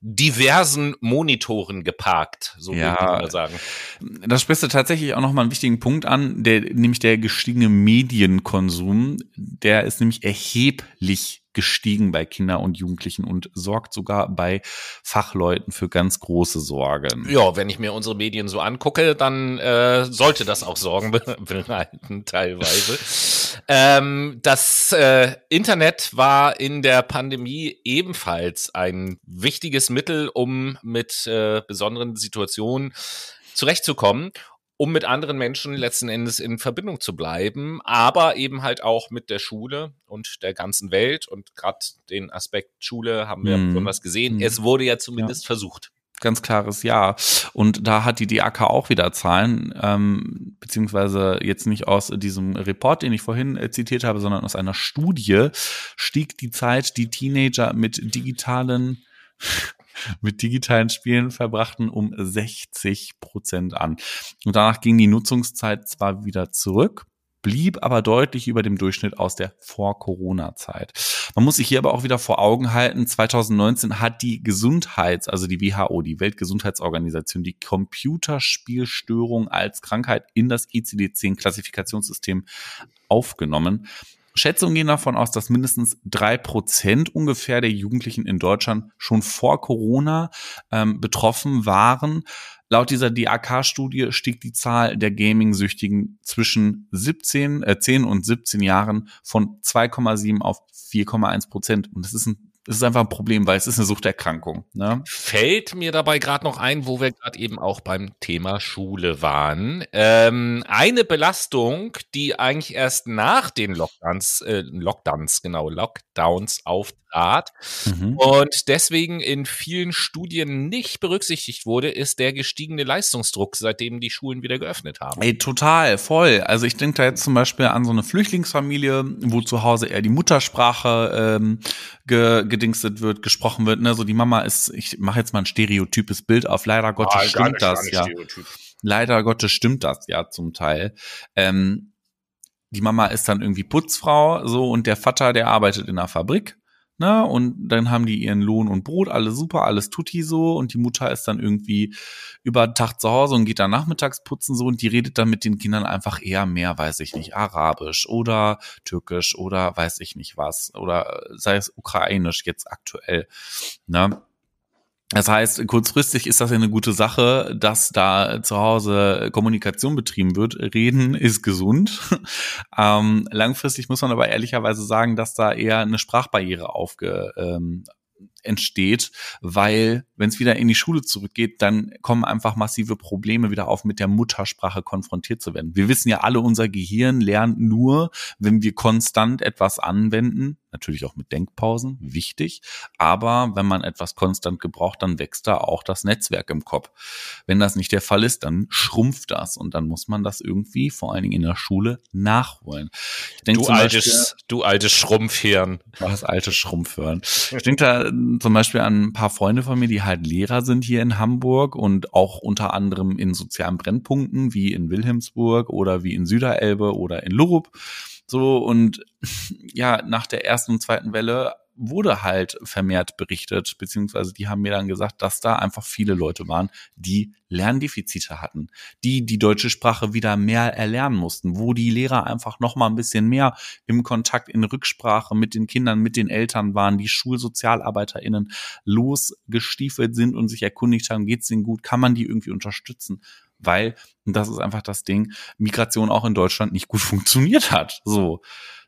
diversen Monitoren geparkt, so ja, würde man sagen. Das sprichst du tatsächlich auch nochmal einen wichtigen Punkt an, der, nämlich der gestiegene Medienkonsum, der ist nämlich erheblich gestiegen bei Kindern und Jugendlichen und sorgt sogar bei Fachleuten für ganz große Sorgen. Ja, wenn ich mir unsere Medien so angucke, dann äh, sollte das auch Sorgen bereiten teilweise. Ähm, das äh, Internet war in der Pandemie ebenfalls ein wichtiges Mittel, um mit äh, besonderen Situationen zurechtzukommen um mit anderen Menschen letzten Endes in Verbindung zu bleiben, aber eben halt auch mit der Schule und der ganzen Welt. Und gerade den Aspekt Schule haben wir mm. besonders gesehen. Mm. Es wurde ja zumindest ja. versucht ganz klares Ja. Und da hat die DAK auch wieder Zahlen, ähm, beziehungsweise jetzt nicht aus diesem Report, den ich vorhin äh, zitiert habe, sondern aus einer Studie stieg die Zeit, die Teenager mit digitalen mit digitalen Spielen verbrachten um 60 Prozent an. Und danach ging die Nutzungszeit zwar wieder zurück, blieb aber deutlich über dem Durchschnitt aus der Vor-Corona-Zeit. Man muss sich hier aber auch wieder vor Augen halten, 2019 hat die Gesundheits-, also die WHO, die Weltgesundheitsorganisation, die Computerspielstörung als Krankheit in das ICD-10-Klassifikationssystem aufgenommen. Schätzungen gehen davon aus, dass mindestens drei Prozent ungefähr der Jugendlichen in Deutschland schon vor Corona ähm, betroffen waren. Laut dieser DAK-Studie stieg die Zahl der Gaming-Süchtigen zwischen 17, äh, 10 und 17 Jahren von 2,7 auf 4,1 Prozent. Und das ist ein es ist einfach ein Problem, weil es ist eine Suchterkrankung. Ne? Fällt mir dabei gerade noch ein, wo wir gerade eben auch beim Thema Schule waren. Ähm, eine Belastung, die eigentlich erst nach den Lockdowns, äh, Lockdowns, genau, Lockdowns auftrat mhm. und deswegen in vielen Studien nicht berücksichtigt wurde, ist der gestiegene Leistungsdruck, seitdem die Schulen wieder geöffnet haben. Ey, total, voll. Also ich denke da jetzt zum Beispiel an so eine Flüchtlingsfamilie, wo zu Hause eher die Muttersprache ähm, ge gedingstet wird, gesprochen wird. Ne? So die Mama ist, ich mache jetzt mal ein stereotypes Bild auf. Leider Gottes ah, stimmt nicht, das ja. Stereotyp. Leider Gottes stimmt das ja zum Teil. Ähm, die Mama ist dann irgendwie Putzfrau, so und der Vater, der arbeitet in einer Fabrik Ne? Und dann haben die ihren Lohn und Brot, alles super, alles tutti so. Und die Mutter ist dann irgendwie über Tag zu Hause und geht dann nachmittags putzen so. Und die redet dann mit den Kindern einfach eher mehr, weiß ich nicht, Arabisch oder Türkisch oder weiß ich nicht was. Oder sei es Ukrainisch jetzt aktuell. Ne? Das heißt, kurzfristig ist das ja eine gute Sache, dass da zu Hause Kommunikation betrieben wird. Reden ist gesund. ähm, langfristig muss man aber ehrlicherweise sagen, dass da eher eine Sprachbarriere aufge, ähm, entsteht, weil wenn es wieder in die Schule zurückgeht, dann kommen einfach massive Probleme wieder auf, mit der Muttersprache konfrontiert zu werden. Wir wissen ja alle, unser Gehirn lernt nur, wenn wir konstant etwas anwenden, natürlich auch mit Denkpausen, wichtig, aber wenn man etwas konstant gebraucht, dann wächst da auch das Netzwerk im Kopf. Wenn das nicht der Fall ist, dann schrumpft das und dann muss man das irgendwie, vor allen Dingen in der Schule, nachholen. Ich denk du, altes, Beispiel, du altes Schrumpfhirn. Das alte Schrumpfhirn. Ich denke da zum Beispiel an ein paar Freunde von mir, die halt Lehrer sind hier in Hamburg und auch unter anderem in sozialen Brennpunkten wie in Wilhelmsburg oder wie in Süderelbe oder in Lurup. So und ja, nach der ersten und zweiten Welle wurde halt vermehrt berichtet, beziehungsweise die haben mir dann gesagt, dass da einfach viele Leute waren, die Lerndefizite hatten, die die deutsche Sprache wieder mehr erlernen mussten, wo die Lehrer einfach noch mal ein bisschen mehr im Kontakt in Rücksprache mit den Kindern, mit den Eltern waren, die Schulsozialarbeiterinnen losgestiefelt sind und sich erkundigt haben, geht's denen gut, kann man die irgendwie unterstützen? Weil, und das ist einfach das Ding, Migration auch in Deutschland nicht gut funktioniert hat. So.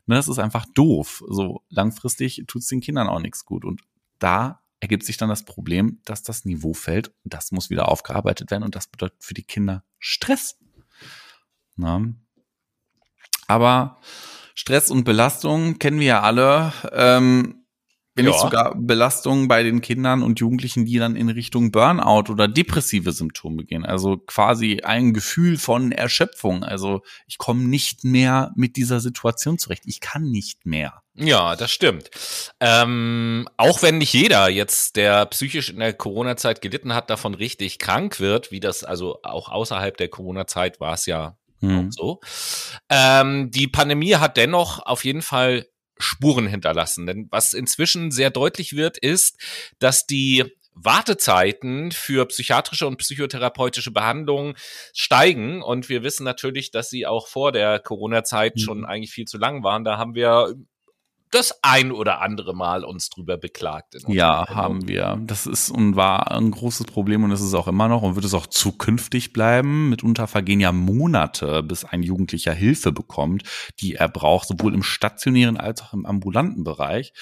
Ne, das ist einfach doof. So langfristig tut es den Kindern auch nichts gut. Und da ergibt sich dann das Problem, dass das Niveau fällt. Das muss wieder aufgearbeitet werden. Und das bedeutet für die Kinder Stress. Na? Aber Stress und Belastung kennen wir ja alle. Ähm, wenn ja. nicht sogar Belastungen bei den Kindern und Jugendlichen, die dann in Richtung Burnout oder depressive Symptome gehen. Also quasi ein Gefühl von Erschöpfung. Also ich komme nicht mehr mit dieser Situation zurecht. Ich kann nicht mehr. Ja, das stimmt. Ähm, auch wenn nicht jeder jetzt, der psychisch in der Corona-Zeit gelitten hat, davon richtig krank wird, wie das also auch außerhalb der Corona-Zeit war es ja hm. so. Ähm, die Pandemie hat dennoch auf jeden Fall Spuren hinterlassen. Denn was inzwischen sehr deutlich wird, ist, dass die Wartezeiten für psychiatrische und psychotherapeutische Behandlungen steigen. Und wir wissen natürlich, dass sie auch vor der Corona-Zeit mhm. schon eigentlich viel zu lang waren. Da haben wir das ein oder andere Mal uns drüber beklagt. Ja, haben wir. Das ist und war ein großes Problem und ist es auch immer noch und wird es auch zukünftig bleiben. Mitunter vergehen ja Monate, bis ein Jugendlicher Hilfe bekommt, die er braucht, sowohl im stationären als auch im ambulanten Bereich.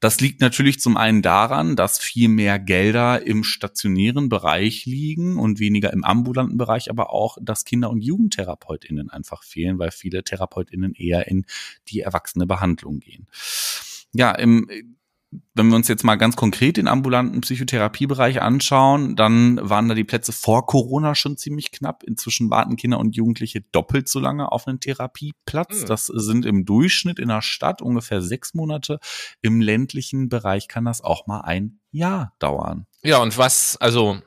Das liegt natürlich zum einen daran, dass viel mehr Gelder im stationären Bereich liegen und weniger im ambulanten Bereich, aber auch, dass Kinder- und JugendtherapeutInnen einfach fehlen, weil viele TherapeutInnen eher in die erwachsene Behandlung gehen. Ja, im wenn wir uns jetzt mal ganz konkret den ambulanten Psychotherapiebereich anschauen, dann waren da die Plätze vor Corona schon ziemlich knapp. Inzwischen warten Kinder und Jugendliche doppelt so lange auf einen Therapieplatz. Mhm. Das sind im Durchschnitt in der Stadt ungefähr sechs Monate. Im ländlichen Bereich kann das auch mal ein Jahr dauern. Ja, und was, also,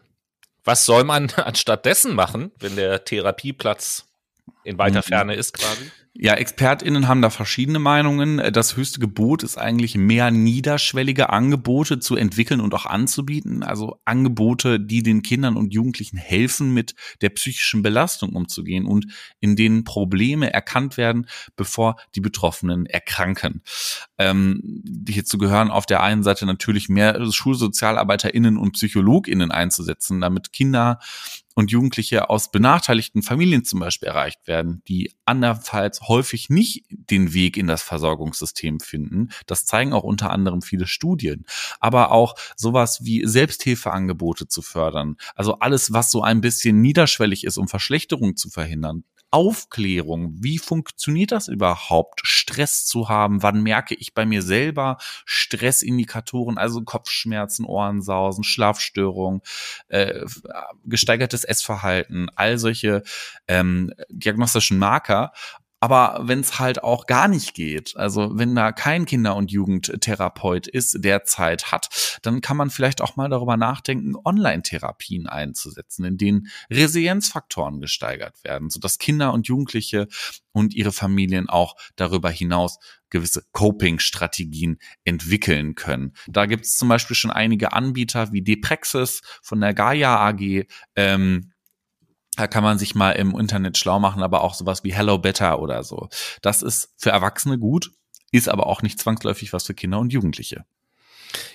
was soll man anstatt dessen machen, wenn der Therapieplatz in weiter mhm. Ferne ist quasi? Ja, ExpertInnen haben da verschiedene Meinungen. Das höchste Gebot ist eigentlich mehr niederschwellige Angebote zu entwickeln und auch anzubieten. Also Angebote, die den Kindern und Jugendlichen helfen, mit der psychischen Belastung umzugehen und in denen Probleme erkannt werden, bevor die Betroffenen erkranken. Ähm, hierzu gehören auf der einen Seite natürlich mehr SchulsozialarbeiterInnen und PsychologInnen einzusetzen, damit Kinder und Jugendliche aus benachteiligten Familien zum Beispiel erreicht werden, die andernfalls häufig nicht den Weg in das Versorgungssystem finden. Das zeigen auch unter anderem viele Studien. Aber auch sowas wie Selbsthilfeangebote zu fördern. Also alles, was so ein bisschen niederschwellig ist, um Verschlechterung zu verhindern. Aufklärung. Wie funktioniert das überhaupt, Stress zu haben? Wann merke ich bei mir selber Stressindikatoren, also Kopfschmerzen, Ohrensausen, Schlafstörungen, äh, gesteigertes Essverhalten, all solche ähm, diagnostischen Marker aber wenn es halt auch gar nicht geht, also wenn da kein Kinder- und Jugendtherapeut ist, der Zeit hat, dann kann man vielleicht auch mal darüber nachdenken, Online-Therapien einzusetzen, in denen Resilienzfaktoren gesteigert werden, sodass Kinder und Jugendliche und ihre Familien auch darüber hinaus gewisse Coping-Strategien entwickeln können. Da gibt es zum Beispiel schon einige Anbieter wie Depraxis von der Gaia AG, ähm, da kann man sich mal im Internet schlau machen, aber auch sowas wie Hello Better oder so. Das ist für Erwachsene gut, ist aber auch nicht zwangsläufig was für Kinder und Jugendliche.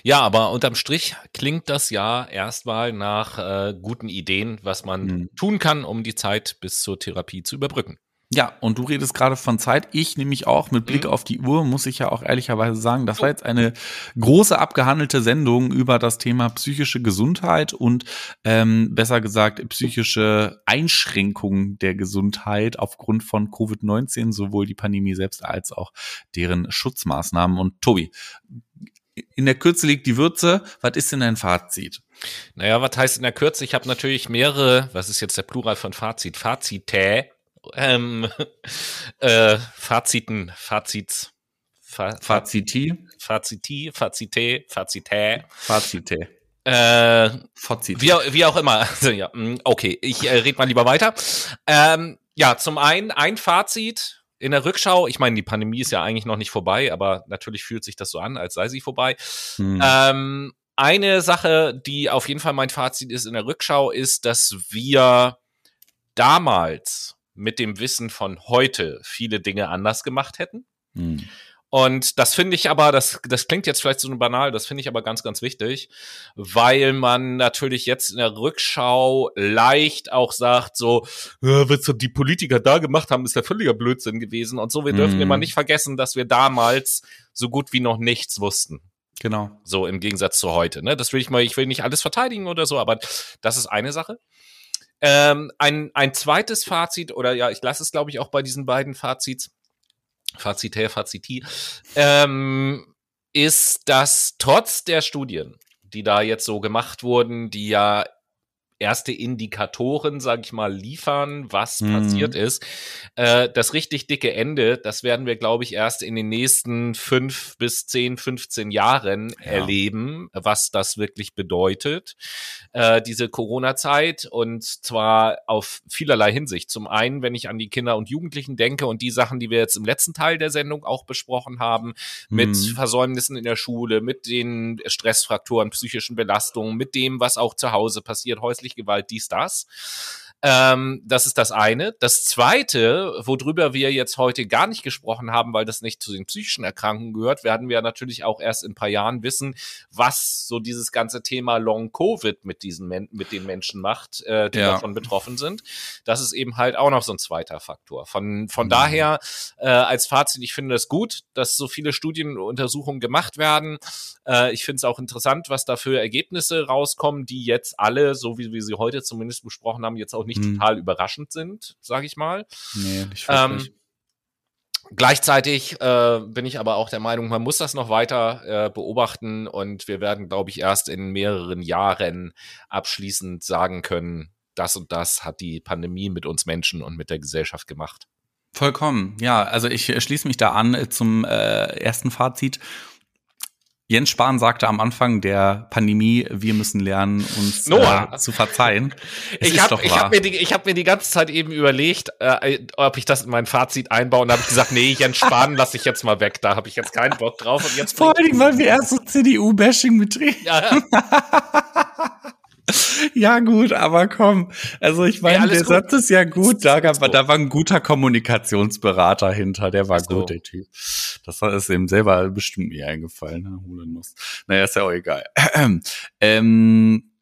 Ja, aber unterm Strich klingt das ja erstmal nach äh, guten Ideen, was man mhm. tun kann, um die Zeit bis zur Therapie zu überbrücken. Ja, und du redest gerade von Zeit. Ich nämlich auch mit Blick mhm. auf die Uhr, muss ich ja auch ehrlicherweise sagen, das war jetzt eine große abgehandelte Sendung über das Thema psychische Gesundheit und ähm, besser gesagt psychische Einschränkungen der Gesundheit aufgrund von Covid-19, sowohl die Pandemie selbst als auch deren Schutzmaßnahmen. Und Tobi, in der Kürze liegt die Würze. Was ist denn dein Fazit? Naja, was heißt in der Kürze? Ich habe natürlich mehrere, was ist jetzt der Plural von Fazit? Fazite ähm, äh, Faziten, Fazits. Fa Faziti? Faziti, Fazite, Fazite. Fazite. Äh, Fazit. Wie, wie auch immer. Also, ja, mm, okay, ich äh, rede mal lieber weiter. Ähm, ja, zum einen ein Fazit in der Rückschau, ich meine, die Pandemie ist ja eigentlich noch nicht vorbei, aber natürlich fühlt sich das so an, als sei sie vorbei. Hm. Ähm, eine Sache, die auf jeden Fall mein Fazit ist in der Rückschau, ist, dass wir damals mit dem Wissen von heute viele Dinge anders gemacht hätten. Hm. Und das finde ich aber, das, das klingt jetzt vielleicht so banal, das finde ich aber ganz, ganz wichtig, weil man natürlich jetzt in der Rückschau leicht auch sagt, so, was die Politiker da gemacht haben, ist ja völliger Blödsinn gewesen. Und so, wir dürfen immer mhm. nicht vergessen, dass wir damals so gut wie noch nichts wussten. Genau. So im Gegensatz zu heute. Ne? Das will ich mal, ich will nicht alles verteidigen oder so, aber das ist eine Sache. Ähm, ein, ein zweites Fazit, oder ja, ich lasse es, glaube ich, auch bei diesen beiden Fazits Fazitär, Faziti, ähm, ist, dass trotz der Studien, die da jetzt so gemacht wurden, die ja erste Indikatoren, sag ich mal, liefern, was mhm. passiert ist. Äh, das richtig dicke Ende, das werden wir, glaube ich, erst in den nächsten fünf bis zehn, 15 Jahren ja. erleben, was das wirklich bedeutet, äh, diese Corona-Zeit. Und zwar auf vielerlei Hinsicht. Zum einen, wenn ich an die Kinder und Jugendlichen denke und die Sachen, die wir jetzt im letzten Teil der Sendung auch besprochen haben, mit mhm. Versäumnissen in der Schule, mit den Stressfrakturen, psychischen Belastungen, mit dem, was auch zu Hause passiert, häuslich Gewalt, dies, das. Ähm, das ist das eine. Das zweite, worüber wir jetzt heute gar nicht gesprochen haben, weil das nicht zu den psychischen Erkrankungen gehört, werden wir natürlich auch erst in ein paar Jahren wissen, was so dieses ganze Thema Long Covid mit diesen mit den Menschen macht, äh, die ja. davon betroffen sind. Das ist eben halt auch noch so ein zweiter Faktor. Von, von mhm. daher äh, als Fazit, ich finde es gut, dass so viele Studienuntersuchungen gemacht werden. Äh, ich finde es auch interessant, was da für Ergebnisse rauskommen, die jetzt alle, so wie wir sie heute zumindest besprochen haben, jetzt auch nicht nicht hm. total überraschend sind, sage ich mal. Nee, wirklich. Ähm, Gleichzeitig äh, bin ich aber auch der Meinung, man muss das noch weiter äh, beobachten und wir werden, glaube ich, erst in mehreren Jahren abschließend sagen können, das und das hat die Pandemie mit uns Menschen und mit der Gesellschaft gemacht. Vollkommen, ja. Also ich schließe mich da an zum äh, ersten Fazit. Jens Spahn sagte am Anfang der Pandemie, wir müssen lernen, uns äh, zu verzeihen. Es ich habe hab mir, die, ich hab mir die ganze Zeit eben überlegt, äh, ob ich das in mein Fazit einbaue und habe gesagt, nee, Jens Spahn lasse ich jetzt mal weg. Da habe ich jetzt keinen Bock drauf. Und jetzt Vor allem, weil wir erst so CDU-Bashing betrieben. Ja, ja. Ja, gut, aber komm. Also ich meine, der gut. Satz ist ja gut. Da, gab, da war ein guter Kommunikationsberater hinter, der war so. gut, der Typ. Das ist ihm selber bestimmt nie eingefallen, ne? Hulenuss. Naja, ist ja auch egal. ähm,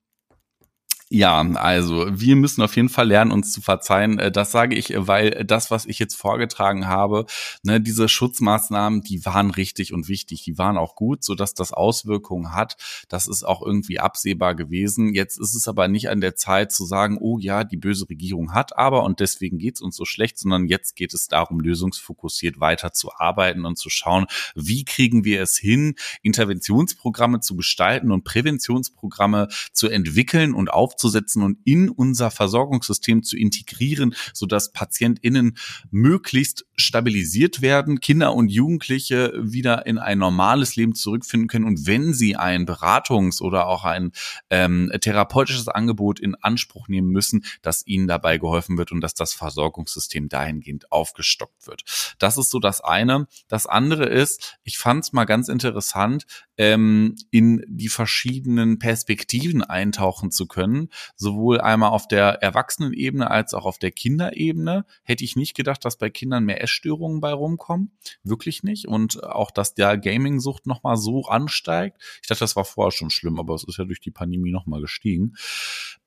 ja, also wir müssen auf jeden Fall lernen, uns zu verzeihen. Äh, das sage ich, weil das, was ich jetzt vorgetragen habe, ne, diese Schutzmaßnahmen, die waren richtig und wichtig, die waren auch gut, so dass das Auswirkungen hat. Das ist auch irgendwie absehbar gewesen. Jetzt ist es aber nicht an der Zeit zu sagen, oh ja, die böse Regierung hat aber und deswegen geht's uns so schlecht, sondern jetzt geht es darum, lösungsfokussiert weiter zu arbeiten und zu schauen, wie kriegen wir es hin, Interventionsprogramme zu gestalten und Präventionsprogramme zu entwickeln und aufzunehmen aufzusetzen und in unser Versorgungssystem zu integrieren, sodass PatientInnen möglichst stabilisiert werden, Kinder und Jugendliche wieder in ein normales Leben zurückfinden können und wenn sie ein Beratungs- oder auch ein ähm, therapeutisches Angebot in Anspruch nehmen müssen, dass ihnen dabei geholfen wird und dass das Versorgungssystem dahingehend aufgestockt wird. Das ist so das eine. Das andere ist, ich fand es mal ganz interessant, ähm, in die verschiedenen Perspektiven eintauchen zu können, sowohl einmal auf der Erwachsenenebene als auch auf der Kinderebene. Hätte ich nicht gedacht, dass bei Kindern mehr Essstörungen bei rumkommen, wirklich nicht und auch, dass der Gaming-Sucht noch mal so ansteigt. Ich dachte, das war vorher schon schlimm, aber es ist ja durch die Pandemie noch mal gestiegen.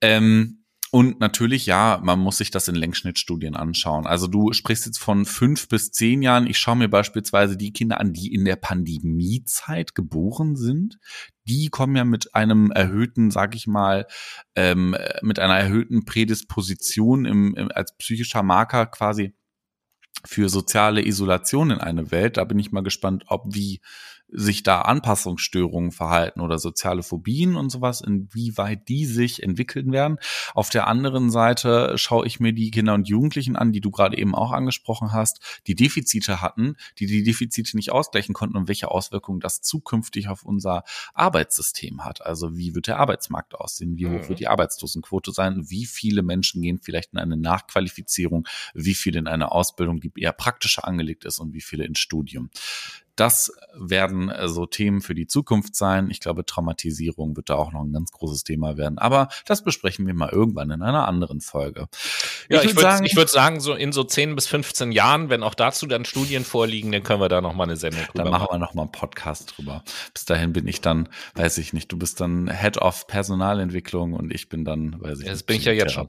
Ähm, und natürlich, ja, man muss sich das in Längsschnittstudien anschauen. Also du sprichst jetzt von fünf bis zehn Jahren. Ich schaue mir beispielsweise die Kinder an, die in der Pandemiezeit geboren sind. Die kommen ja mit einem erhöhten, sag ich mal, ähm, mit einer erhöhten Prädisposition im, im, als psychischer Marker quasi für soziale Isolation in eine Welt. Da bin ich mal gespannt, ob wie sich da Anpassungsstörungen verhalten oder soziale Phobien und sowas, inwieweit die sich entwickeln werden. Auf der anderen Seite schaue ich mir die Kinder und Jugendlichen an, die du gerade eben auch angesprochen hast, die Defizite hatten, die die Defizite nicht ausgleichen konnten und welche Auswirkungen das zukünftig auf unser Arbeitssystem hat. Also wie wird der Arbeitsmarkt aussehen? Wie hoch wird mhm. die Arbeitslosenquote sein? Wie viele Menschen gehen vielleicht in eine Nachqualifizierung? Wie viele in eine Ausbildung, die eher praktischer angelegt ist und wie viele ins Studium. Das werden äh, so Themen für die Zukunft sein. Ich glaube, Traumatisierung wird da auch noch ein ganz großes Thema werden. Aber das besprechen wir mal irgendwann in einer anderen Folge. Ja, ich, ich würde sagen, ich würd sagen, so in so 10 bis 15 Jahren, wenn auch dazu dann Studien vorliegen, dann können wir da noch mal eine Sendung drüber Dann machen wir noch mal einen Podcast drüber. Bis dahin bin ich dann, weiß ich nicht, du bist dann Head of Personalentwicklung und ich bin dann, weiß ich das nicht, bin ich ja jetzt schon.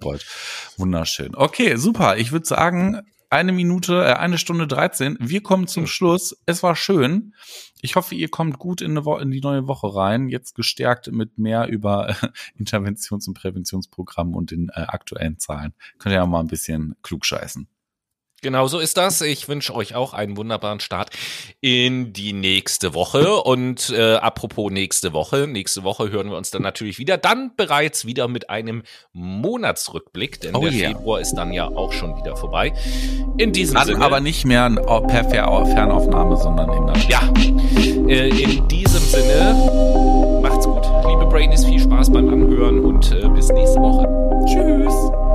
Wunderschön. Okay, super. Ich würde sagen, eine Minute, äh, eine Stunde 13. Wir kommen zum. Schluss. Es war schön. Ich hoffe, ihr kommt gut in, in die neue Woche rein. Jetzt gestärkt mit mehr über äh, Interventions- und Präventionsprogrammen und den äh, aktuellen Zahlen. Könnt ihr ja mal ein bisschen klugscheißen. Genau so ist das. Ich wünsche euch auch einen wunderbaren Start in die nächste Woche. Und äh, apropos nächste Woche, nächste Woche hören wir uns dann natürlich wieder. Dann bereits wieder mit einem Monatsrückblick, denn oh der yeah. Februar ist dann ja auch schon wieder vorbei. In diesem dann Sinne. Aber nicht mehr per Fernaufnahme, sondern in der Ja. Äh, in diesem Sinne, macht's gut. Liebe Brainies, viel Spaß beim Anhören und äh, bis nächste Woche. Tschüss.